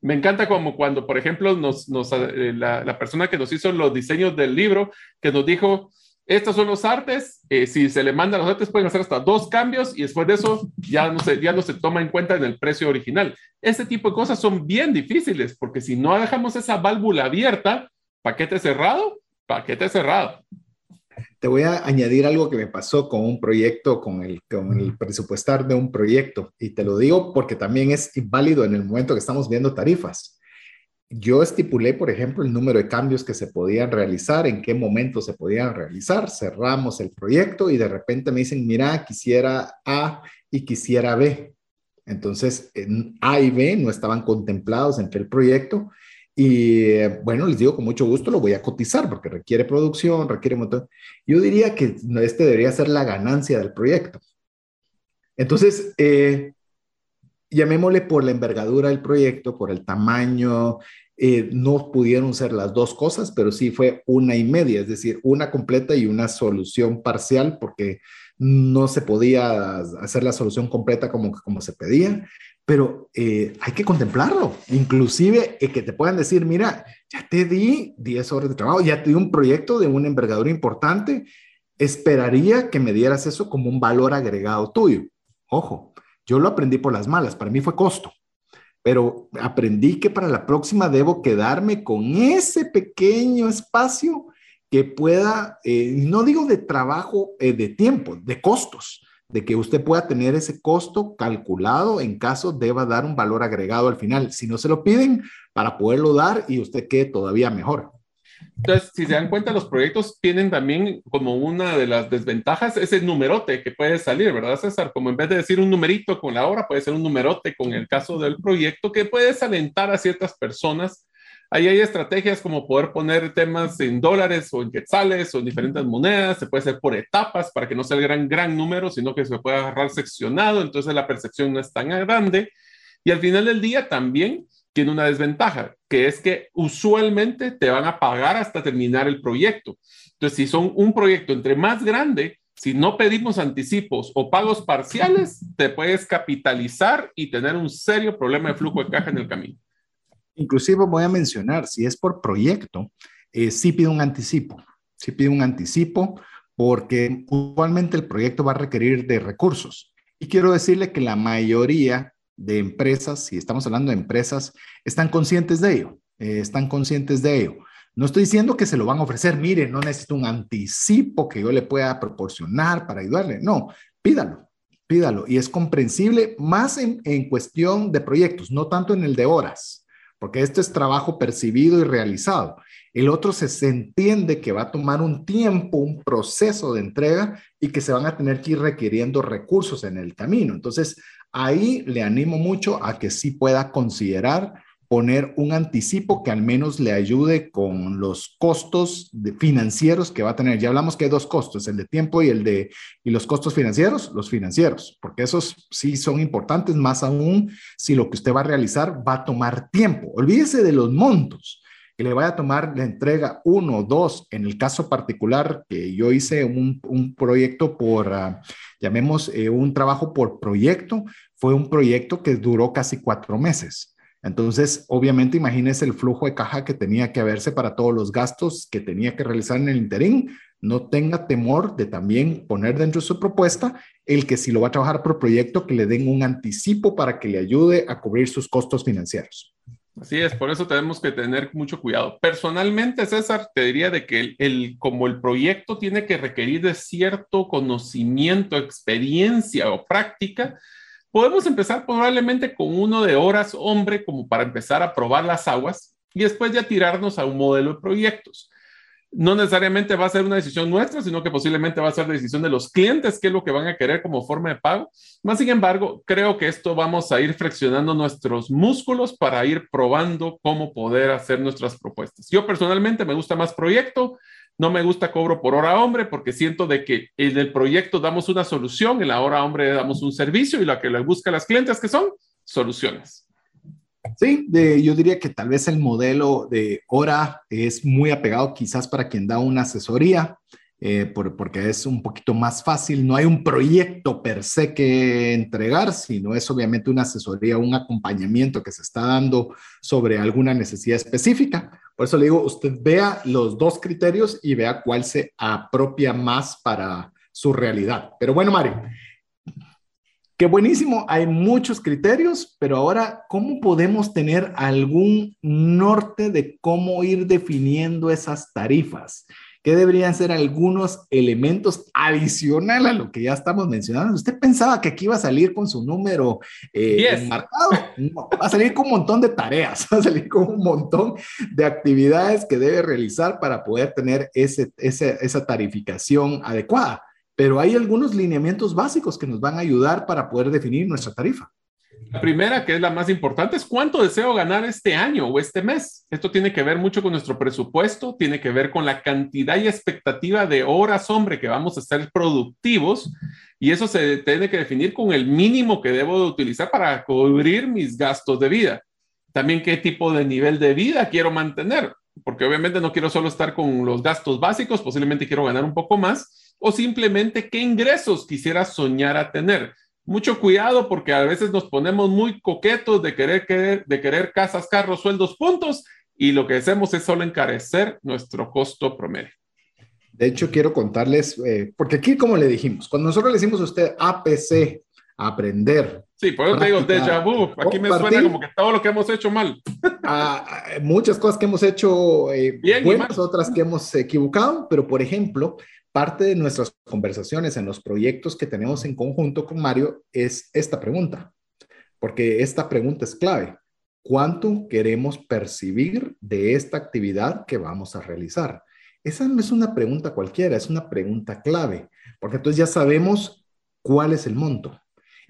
Me encanta como cuando, por ejemplo, nos, nos eh, la, la, persona que nos hizo los diseños del libro, que nos dijo, estos son los artes. Eh, si se le mandan los artes, pueden hacer hasta dos cambios y después de eso ya no, se, ya no se toma en cuenta en el precio original. Este tipo de cosas son bien difíciles porque si no dejamos esa válvula abierta, paquete cerrado, paquete cerrado. Te voy a añadir algo que me pasó con un proyecto, con el, con el presupuestar de un proyecto. Y te lo digo porque también es inválido en el momento que estamos viendo tarifas yo estipulé, por ejemplo, el número de cambios que se podían realizar, en qué momento se podían realizar, cerramos el proyecto y de repente me dicen, mira, quisiera A y quisiera B. Entonces, A y B no estaban contemplados entre el proyecto y bueno, les digo con mucho gusto, lo voy a cotizar porque requiere producción, requiere montón. Yo diría que este debería ser la ganancia del proyecto. Entonces, eh, llamémosle por la envergadura del proyecto, por el tamaño, eh, no pudieron ser las dos cosas, pero sí fue una y media, es decir, una completa y una solución parcial, porque no se podía hacer la solución completa como, como se pedía, pero eh, hay que contemplarlo, inclusive eh, que te puedan decir, mira, ya te di 10 horas de trabajo, ya te di un proyecto de una envergadura importante, esperaría que me dieras eso como un valor agregado tuyo. Ojo, yo lo aprendí por las malas, para mí fue costo, pero aprendí que para la próxima debo quedarme con ese pequeño espacio que pueda, eh, no digo de trabajo, eh, de tiempo, de costos, de que usted pueda tener ese costo calculado en caso deba dar un valor agregado al final. Si no se lo piden, para poderlo dar y usted quede todavía mejor. Entonces, si se dan cuenta, los proyectos tienen también como una de las desventajas ese numerote que puede salir, ¿verdad, César? Como en vez de decir un numerito con la hora, puede ser un numerote con el caso del proyecto que puede desalentar a ciertas personas. Ahí hay estrategias como poder poner temas en dólares o en quetzales o en diferentes monedas. Se puede hacer por etapas para que no sea el gran, gran número, sino que se pueda agarrar seccionado. Entonces la percepción no es tan grande. Y al final del día también tiene una desventaja, que es que usualmente te van a pagar hasta terminar el proyecto. Entonces, si son un proyecto entre más grande, si no pedimos anticipos o pagos parciales, te puedes capitalizar y tener un serio problema de flujo de caja en el camino. Inclusive voy a mencionar, si es por proyecto, eh, sí pide un anticipo, sí pide un anticipo porque usualmente el proyecto va a requerir de recursos. Y quiero decirle que la mayoría de empresas, si estamos hablando de empresas, están conscientes de ello, eh, están conscientes de ello. No estoy diciendo que se lo van a ofrecer, mire, no necesito un anticipo que yo le pueda proporcionar para ayudarle, no, pídalo, pídalo. Y es comprensible más en, en cuestión de proyectos, no tanto en el de horas, porque esto es trabajo percibido y realizado. El otro se, se, entiende que va a tomar un tiempo, un proceso de entrega y que se van a tener que ir requiriendo recursos en el camino. Entonces, Ahí le animo mucho a que sí pueda considerar poner un anticipo que al menos le ayude con los costos financieros que va a tener. Ya hablamos que hay dos costos, el de tiempo y el de y los costos financieros, los financieros, porque esos sí son importantes, más aún si lo que usted va a realizar va a tomar tiempo. Olvídese de los montos que le vaya a tomar la entrega uno, dos, en el caso particular que yo hice un, proyecto por, uh, llamemos eh, un trabajo por proyecto, fue un proyecto que duró casi cuatro meses. Entonces, obviamente, imagínese el flujo de caja que tenía que haberse para todos los gastos que tenía que realizar en el interín. No tenga temor de también poner dentro de su propuesta el que si lo va a trabajar por proyecto, que le den un anticipo para que le ayude a cubrir sus costos financieros. Así es, por eso tenemos que tener mucho cuidado. Personalmente, César, te diría de que el, como el proyecto tiene que requerir de cierto conocimiento, experiencia o práctica, podemos empezar probablemente con uno de horas hombre como para empezar a probar las aguas y después ya tirarnos a un modelo de proyectos no necesariamente va a ser una decisión nuestra, sino que posiblemente va a ser decisión de los clientes, qué es lo que van a querer como forma de pago. Más sin embargo, creo que esto vamos a ir flexionando nuestros músculos para ir probando cómo poder hacer nuestras propuestas. Yo personalmente me gusta más proyecto, no me gusta cobro por hora hombre porque siento de que en el proyecto damos una solución, en la hora hombre damos un servicio y lo que le busca las clientes que son soluciones. Sí, yo diría que tal vez el modelo de hora es muy apegado quizás para quien da una asesoría, eh, porque es un poquito más fácil. No hay un proyecto per se que entregar, sino es obviamente una asesoría, un acompañamiento que se está dando sobre alguna necesidad específica. Por eso le digo, usted vea los dos criterios y vea cuál se apropia más para su realidad. Pero bueno, Mari, Qué buenísimo, hay muchos criterios, pero ahora, ¿cómo podemos tener algún norte de cómo ir definiendo esas tarifas? ¿Qué deberían ser algunos elementos adicionales a lo que ya estamos mencionando? ¿Usted pensaba que aquí iba a salir con su número eh, marcado? No, va a salir con un montón de tareas, va a salir con un montón de actividades que debe realizar para poder tener ese, esa tarificación adecuada pero hay algunos lineamientos básicos que nos van a ayudar para poder definir nuestra tarifa. La primera, que es la más importante, es cuánto deseo ganar este año o este mes. Esto tiene que ver mucho con nuestro presupuesto, tiene que ver con la cantidad y expectativa de horas, hombre, que vamos a ser productivos. Y eso se tiene que definir con el mínimo que debo de utilizar para cubrir mis gastos de vida. También qué tipo de nivel de vida quiero mantener, porque obviamente no quiero solo estar con los gastos básicos, posiblemente quiero ganar un poco más o simplemente qué ingresos quisiera soñar a tener. Mucho cuidado porque a veces nos ponemos muy coquetos de querer, de querer casas, carros, sueldos, puntos y lo que hacemos es solo encarecer nuestro costo promedio. De hecho, quiero contarles, eh, porque aquí, como le dijimos, cuando nosotros le decimos a usted APC, aprender. Sí, por eso te digo déjà vu. Aquí me suena como que todo lo que hemos hecho mal. muchas cosas que hemos hecho eh, Bien, buenas, otras que hemos equivocado, pero por ejemplo, Parte de nuestras conversaciones en los proyectos que tenemos en conjunto con Mario es esta pregunta, porque esta pregunta es clave. ¿Cuánto queremos percibir de esta actividad que vamos a realizar? Esa no es una pregunta cualquiera, es una pregunta clave, porque entonces ya sabemos cuál es el monto.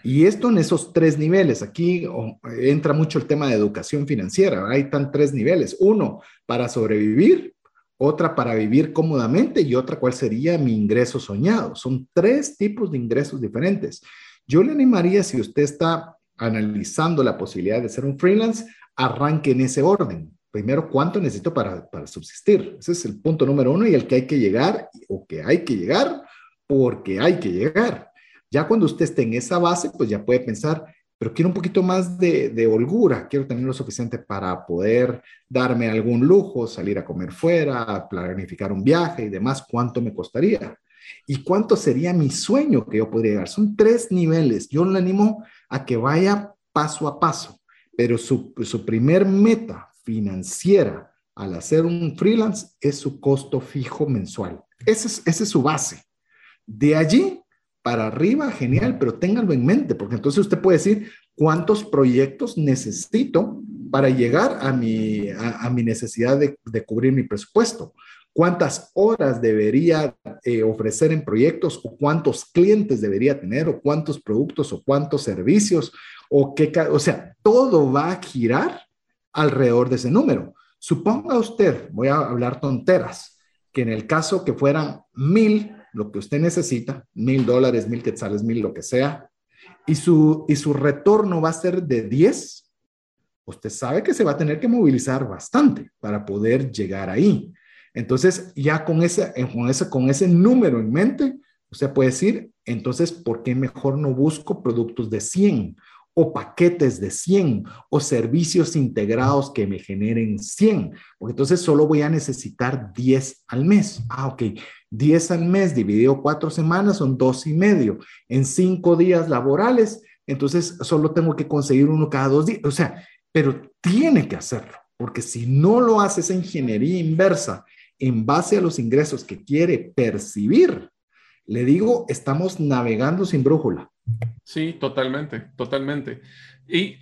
Y esto en esos tres niveles, aquí oh, entra mucho el tema de educación financiera, hay tan tres niveles. Uno, para sobrevivir, otra para vivir cómodamente y otra cuál sería mi ingreso soñado. Son tres tipos de ingresos diferentes. Yo le animaría, si usted está analizando la posibilidad de ser un freelance, arranque en ese orden. Primero, ¿cuánto necesito para, para subsistir? Ese es el punto número uno y el que hay que llegar o que hay que llegar porque hay que llegar. Ya cuando usted esté en esa base, pues ya puede pensar, pero quiero un poquito más de, holgura, quiero tener lo suficiente para poder darme algún lujo, salir a comer fuera, planificar un viaje y demás, ¿cuánto me costaría? ¿Y cuánto sería mi sueño que yo podría llegar? Son tres niveles. Yo le animo a que vaya paso a paso, pero su, su primer meta financiera al hacer un freelance es su costo fijo mensual. Ese es, ese es su base. De allí para arriba, genial, pero ténganlo en mente, porque entonces usted puede decir cuántos proyectos necesito para llegar a mi, a, mi necesidad de, cubrir mi presupuesto. ¿Cuántas horas debería eh, ofrecer en proyectos o cuántos clientes debería tener o cuántos productos o cuántos servicios o qué, o sea, todo va a girar alrededor de ese número. Suponga usted, voy a hablar tonteras, que en el caso que fueran mil lo que usted necesita, mil dólares, mil quetzales, mil, lo que sea, y su, y su retorno va a ser de 10, usted sabe que se va a tener que movilizar bastante para poder llegar ahí. Entonces, ya con ese, con ese, con ese número en mente, usted puede decir, entonces, ¿por qué mejor no busco productos de 100 o paquetes de 100 o servicios integrados que me generen 100? Porque entonces solo voy a necesitar 10 al mes. Ah, ok. 10 al mes dividido cuatro semanas son dos y medio. En cinco días laborales, entonces solo tengo que conseguir uno cada dos días. O sea, pero tiene que hacerlo, porque si no lo hace esa ingeniería inversa en base a los ingresos que quiere percibir, le digo, estamos navegando sin brújula. Sí, totalmente, totalmente. Y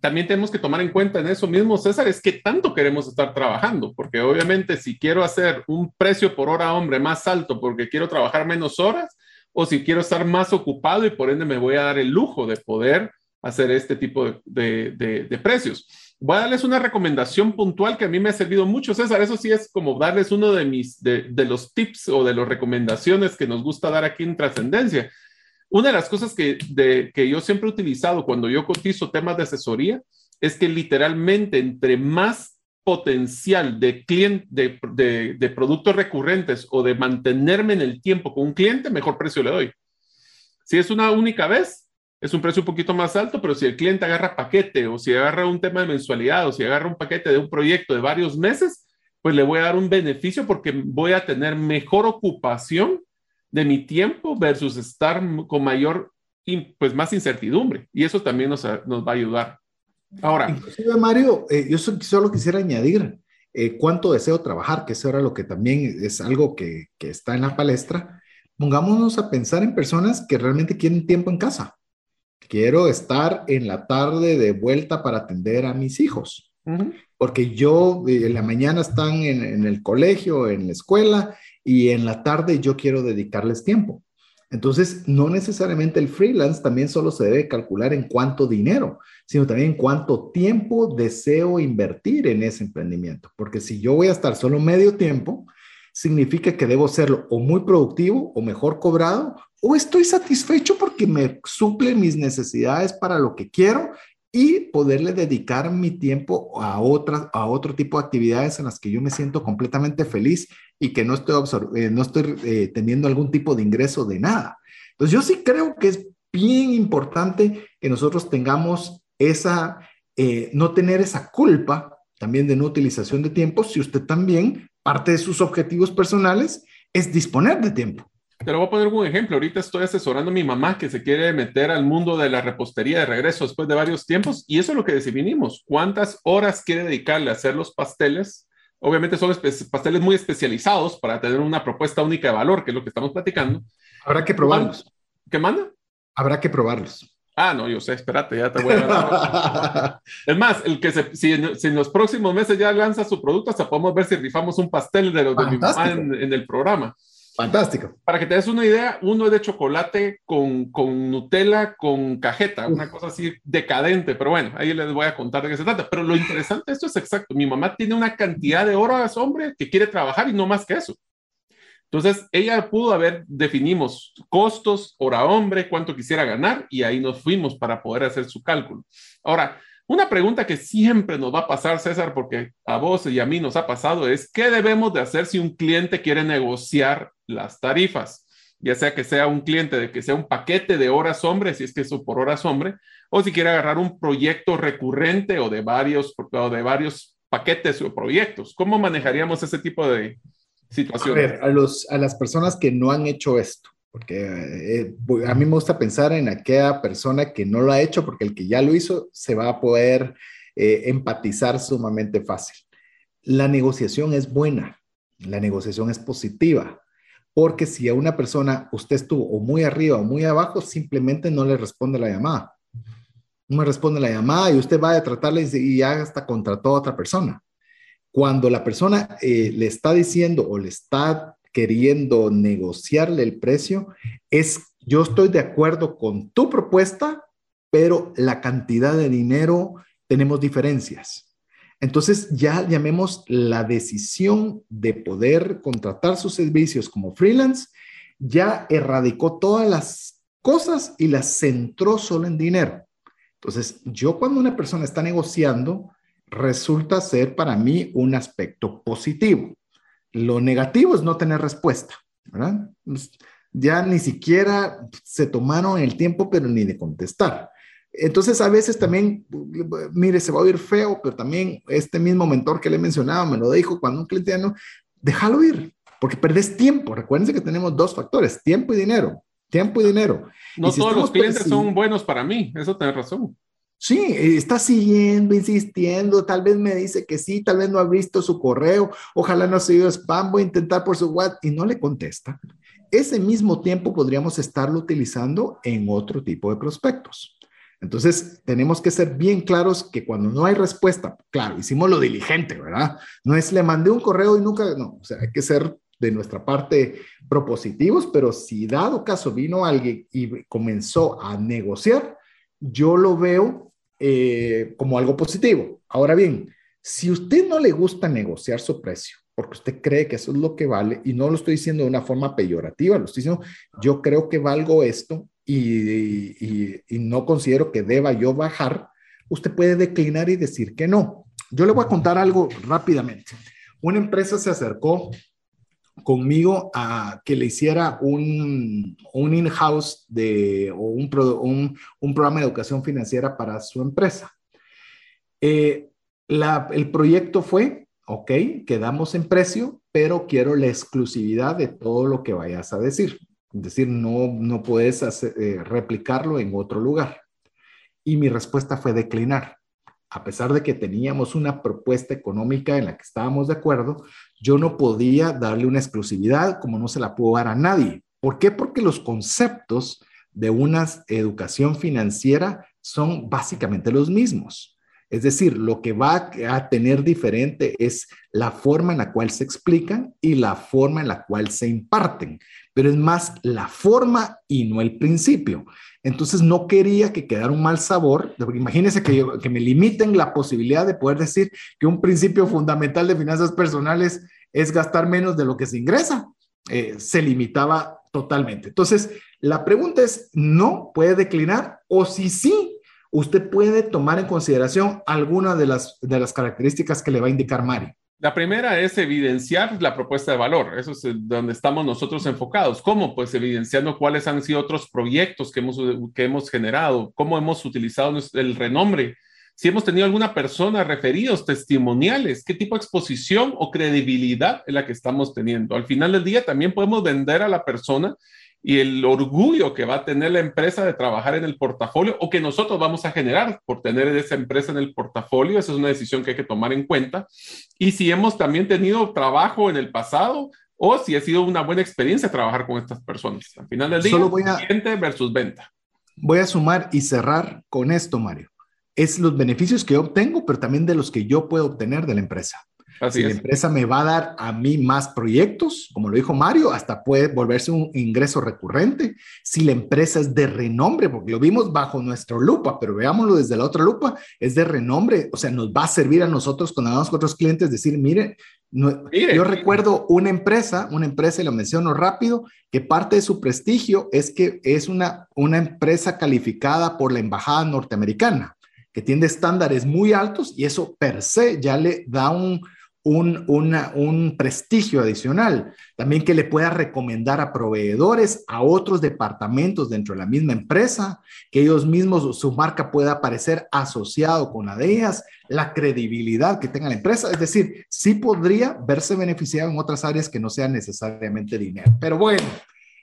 también tenemos que tomar en cuenta en eso mismo, César, es que tanto queremos estar trabajando, porque obviamente si quiero hacer un precio por hora hombre más alto porque quiero trabajar menos horas, o si quiero estar más ocupado y por ende me voy a dar el lujo de poder hacer este tipo de, precios. Voy a darles una recomendación puntual que a mí me ha servido mucho, César. Eso sí es como darles uno de mis, de, de los tips o de las recomendaciones que nos gusta dar aquí en Trascendencia una de las cosas que, que yo siempre he utilizado cuando yo cotizo temas de asesoría es que literalmente entre más potencial de, cliente, de, de, productos recurrentes o de mantenerme en el tiempo con un cliente, mejor precio le doy. Si es una única vez, es un precio un poquito más alto, pero si el cliente agarra paquete o si agarra un tema de mensualidad o si agarra un paquete de un proyecto de varios meses, pues le voy a dar un beneficio porque voy a tener mejor ocupación de mi tiempo versus estar con mayor, pues más incertidumbre. Y eso también nos, nos va a ayudar. Ahora. Inclusive, Mario, eh, yo solo quisiera añadir eh, cuánto deseo trabajar, que eso era lo que también es algo que, que está en la palestra. Pongámonos a pensar en personas que realmente quieren tiempo en casa. Quiero estar en la tarde de vuelta para atender a mis hijos. Porque yo eh, en la mañana están en, en, el colegio, en la escuela, y en la tarde yo quiero dedicarles tiempo. Entonces, no necesariamente el freelance también solo se debe calcular en cuánto dinero, sino también en cuánto tiempo deseo invertir en ese emprendimiento. Porque si yo voy a estar solo medio tiempo, significa que debo serlo o muy productivo o mejor cobrado, o estoy satisfecho porque me suple mis necesidades para lo que quiero y poderle dedicar mi tiempo a, otras, a otro tipo de actividades en las que yo me siento completamente feliz y que no estoy, eh, no estoy eh, teniendo algún tipo de ingreso de nada. Entonces yo sí creo que es bien importante que nosotros tengamos esa, eh, no tener esa culpa también de no utilización de tiempo si usted también, parte de sus objetivos personales es disponer de tiempo. Te lo voy a poner un ejemplo. Ahorita estoy asesorando a mi mamá que se quiere meter al mundo de la repostería de regreso después de varios tiempos y eso es lo que definimos. ¿Cuántas horas quiere dedicarle a hacer los pasteles? Obviamente son pasteles muy especializados para tener una propuesta única de valor, que es lo que estamos platicando. Habrá que probarlos. ¿Qué manda? Habrá que probarlos. Ah, no, yo sé, espérate, ya te voy a dar. es más, el que se, si, en, los próximos meses ya lanza su producto, hasta podemos ver si rifamos un pastel de los de mi mamá en el programa. Fantástico. Para que te des una idea, uno es de chocolate con, con Nutella, con cajeta, una cosa así decadente, pero bueno, ahí les voy a contar de qué se trata. Pero lo interesante, esto es exacto, mi mamá tiene una cantidad de horas, hombre, que quiere trabajar y no más que eso. Entonces, ella pudo haber, definimos costos, hora hombre, cuánto quisiera ganar, y ahí nos fuimos para poder hacer su cálculo. Ahora, una pregunta que siempre nos va a pasar, César, porque a vos y a mí nos ha pasado, es ¿qué debemos de hacer si un cliente quiere negociar las tarifas? Ya sea que sea un cliente, de que sea un paquete de horas hombre, si es que eso por horas hombre, o si quiere agarrar un proyecto recurrente o de varios, o de varios paquetes o proyectos. ¿Cómo manejaríamos ese tipo de situaciones? A ver, a, los, a las personas que no han hecho esto, porque eh, a mí me gusta pensar en aquella persona que no lo ha hecho, porque el que ya lo hizo se va a poder eh, empatizar sumamente fácil. La negociación es buena, la negociación es positiva, porque si a una persona usted estuvo o muy arriba o muy abajo, simplemente no le responde la llamada. No me responde la llamada y usted va a tratarle y ya hasta contrató a otra persona. Cuando la persona eh, le está diciendo o le está queriendo negociarle el precio es, yo estoy de acuerdo con tu propuesta, pero la cantidad de dinero tenemos diferencias. Entonces ya llamemos la decisión de poder contratar sus servicios como freelance, ya erradicó todas las cosas y las centró solo en dinero. Entonces, yo cuando una persona está negociando, resulta ser para mí un aspecto positivo. Lo negativo es no tener respuesta, ¿verdad? Pues, ya ni siquiera se tomaron el tiempo, pero ni de contestar. Entonces, a veces también, mire, se va a oír feo, pero también este mismo mentor que le mencionaba me lo dijo cuando un cliente no, déjalo ir, porque perdés tiempo. Recuérdense que tenemos dos factores, tiempo y dinero. Tiempo y dinero. No todos los clientes son buenos para mí, eso tenés razón. Sí, está siguiendo, insistiendo, tal vez me dice que sí, tal vez no ha visto su correo, ojalá no ha sido spam, voy a intentar por su WhatsApp y no le contesta. Ese mismo tiempo podríamos estarlo utilizando en otro tipo de prospectos. Entonces, tenemos que ser bien claros que cuando no hay respuesta, claro, hicimos lo diligente, ¿verdad? No es le mandé un correo y nunca, no, o sea, hay que ser de nuestra parte propositivos, pero si dado caso vino alguien y comenzó a negociar, yo lo veo eh, como algo positivo. Ahora bien, si usted no le gusta negociar su precio, porque usted cree que eso es lo que vale, y no lo estoy diciendo de una forma peyorativa, lo estoy diciendo, yo creo que valgo esto y, no considero que deba yo bajar, usted puede declinar y decir que no. Yo le voy a contar algo rápidamente. Una empresa se acercó conmigo a que le hiciera un, un in-house de, o un, un, programa de educación financiera para su empresa. Eh, el proyecto fue, ok, quedamos en precio, pero quiero la exclusividad de todo lo que vayas a decir. Es decir, no, no puedes eh, replicarlo en otro lugar. Y mi respuesta fue declinar. A pesar de que teníamos una propuesta económica en la que estábamos de acuerdo, yo no podía darle una exclusividad como no se la puedo dar a nadie. ¿Por qué? Porque los conceptos de una educación financiera son básicamente los mismos. Es decir, lo que va a tener diferente es la forma en la cual se explican y la forma en la cual se imparten, pero es más la forma y no el principio. Entonces no quería que quedara un mal sabor. Imagínense que, que me limiten la posibilidad de poder decir que un principio fundamental de finanzas personales es gastar menos de lo que se ingresa. Eh, se limitaba totalmente. Entonces, la pregunta es, ¿no puede declinar? O si sí, usted puede tomar en consideración alguna de las, de las características que le va a indicar Mari. La primera es evidenciar la propuesta de valor. Eso es donde estamos nosotros enfocados. ¿Cómo? Pues evidenciando cuáles han sido otros proyectos que hemos, que hemos generado, cómo hemos utilizado el renombre, si hemos tenido alguna persona referidos, testimoniales, qué tipo de exposición o credibilidad es la que estamos teniendo. Al final del día también podemos vender a la persona y el orgullo que va a tener la empresa de trabajar en el portafolio o que nosotros vamos a generar por tener esa empresa en el portafolio. Esa es una decisión que hay que tomar en cuenta. Y si hemos también tenido trabajo en el pasado o si ha sido una buena experiencia trabajar con estas personas. Al final del día, Solo voy a, cliente versus venta. Voy a sumar y cerrar con esto, Mario. Es los beneficios que obtengo, pero también de los que yo puedo obtener de la empresa si la empresa me va a dar a mí más proyectos, como lo dijo Mario, hasta puede volverse un ingreso recurrente. Si la empresa es de renombre, porque lo vimos bajo nuestra lupa, pero veámoslo desde la otra lupa, es de renombre, o sea, nos va a servir a nosotros cuando vamos con otros clientes decir, mire, yo recuerdo una empresa, una empresa, y lo menciono rápido, que parte de su prestigio es que es una, una empresa calificada por la embajada norteamericana que tiene estándares muy altos y eso per se ya le da un, un, un prestigio adicional. También que le pueda recomendar a proveedores, a otros departamentos dentro de la misma empresa, que ellos mismos, su marca pueda aparecer asociado con la de ellas, la credibilidad que tenga la empresa. Es decir, sí podría verse beneficiado en otras áreas que no sean necesariamente dinero. Pero bueno.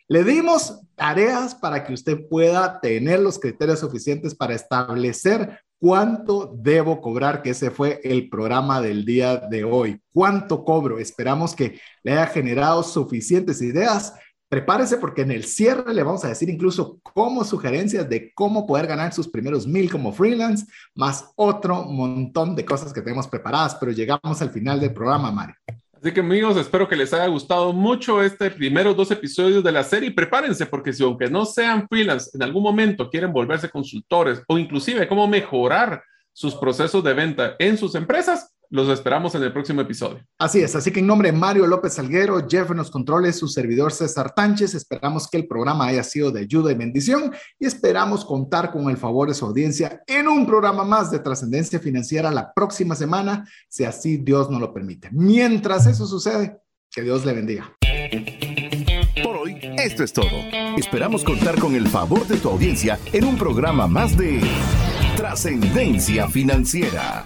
Le dimos tareas para que usted pueda tener los criterios suficientes para establecer ¿Cuánto debo cobrar? Que ese fue el programa del día de hoy. ¿Cuánto cobro? Esperamos que le haya generado suficientes ideas. Prepárese porque en el cierre le vamos a decir incluso como sugerencias de cómo poder ganar sus primeros mil como freelance, más otro montón de cosas que tenemos preparadas, pero llegamos al final del programa, Mario. Así que amigos, espero que les haya gustado mucho este primeros dos episodios de la serie. Prepárense porque si aunque no sean freelance, en algún momento quieren volverse consultores o inclusive cómo mejorar sus procesos de venta en sus empresas, los esperamos en el próximo episodio. Así es, así que en nombre de Mario López Salguero, Jeff en los controles, su servidor César Tánchez, esperamos que el programa haya sido de ayuda y bendición y esperamos contar con el favor de su audiencia en un programa más de trascendencia financiera la próxima semana, si así Dios nos lo permite. Mientras eso sucede, que Dios le bendiga. Por hoy, esto es todo. Esperamos contar con el favor de tu audiencia en un programa más de trascendencia financiera.